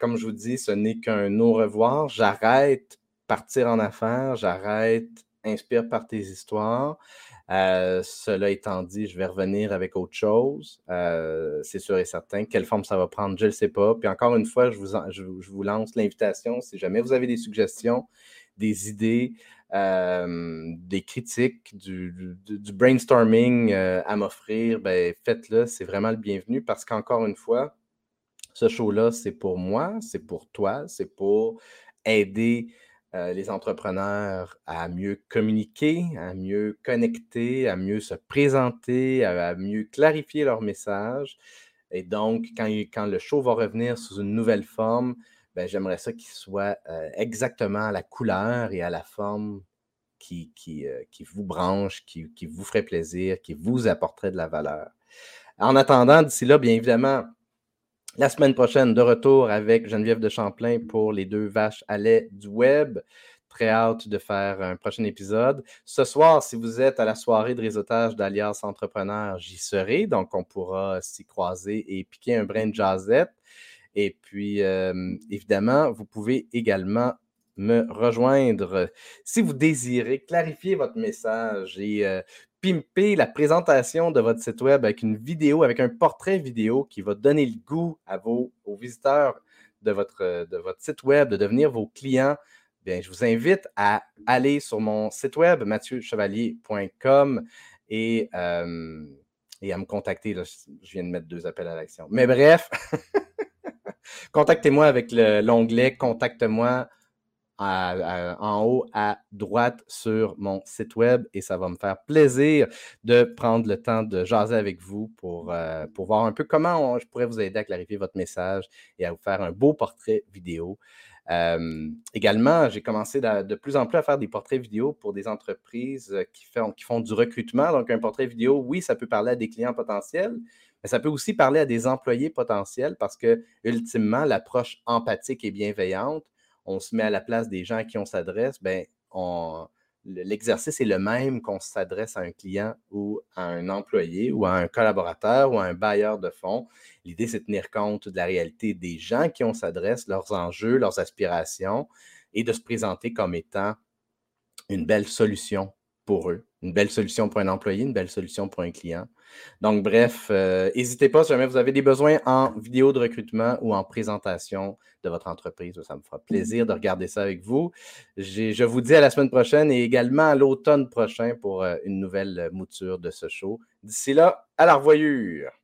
A: comme je vous dis, ce n'est qu'un au revoir. J'arrête partir en affaires, j'arrête, inspire par tes histoires. Euh, cela étant dit, je vais revenir avec autre chose. Euh, c'est sûr et certain. Quelle forme ça va prendre, je ne sais pas. Puis encore une fois, je vous, lance l'invitation. Si jamais vous avez des suggestions, des idées, euh, des critiques, du, du, brainstorming à m'offrir, ben, faites-le. C'est vraiment le bienvenu parce qu'encore une fois, ce show-là, c'est pour moi, c'est pour toi, c'est pour aider euh, les entrepreneurs à mieux communiquer, à mieux connecter, à mieux se présenter, à, mieux clarifier leur message. Et donc, quand, le show va revenir sous une nouvelle forme, ben, j'aimerais ça qu'il soit euh, exactement à la couleur et à la forme qui, euh, vous branche, qui, vous ferait plaisir, qui vous apporterait de la valeur. En attendant, d'ici là, bien évidemment, la semaine prochaine, de retour avec Geneviève de Champlain pour les deux vaches à lait du web. Très hâte de faire un prochain épisode. Ce soir, si vous êtes à la soirée de réseautage d'Alias Entrepreneur, j'y serai. Donc, on pourra s'y croiser et piquer un brin de jazzette. Et puis, euh, évidemment, vous pouvez également me rejoindre si vous désirez clarifier votre message et euh, pimper la présentation de votre site web avec une vidéo, avec un portrait vidéo qui va donner le goût à vos aux visiteurs de votre, de votre site web de devenir vos clients. Bien, je vous invite à aller sur mon site web mathieuchevalier.com et, euh, et à me contacter. je viens de mettre deux appels à l'action. Mais bref, Contactez-moi avec l'onglet Contacte-moi en haut à droite sur mon site web et ça va me faire plaisir de prendre le temps de jaser avec vous pour, euh, voir un peu comment je pourrais vous aider à clarifier votre message et à vous faire un beau portrait vidéo. Euh, également, j'ai commencé de, plus en plus à faire des portraits vidéo pour des entreprises qui font, qui font du recrutement. Donc, un portrait vidéo, oui, ça peut parler à des clients potentiels, mais ça peut aussi parler à des employés potentiels parce que, ultimement, l'approche empathique et bienveillante, on se met à la place des gens à qui on s'adresse, ben, l'exercice est le même qu'on s'adresse à un client ou à un employé ou à un collaborateur ou à un bailleur de fonds. L'idée, c'est de tenir compte de la réalité des gens à qui on s'adresse, leurs enjeux, leurs aspirations et de se présenter comme étant une belle solution pour eux, une belle solution pour un employé, une belle solution pour un client. Donc, bref, euh, n'hésitez pas si jamais vous avez des besoins en vidéo de recrutement ou en présentation de votre entreprise. Ça me fera plaisir de regarder ça avec vous. Je vous dis à la semaine prochaine et également à l'automne prochain pour euh, une nouvelle mouture de ce show. D'ici là, à la revoyure!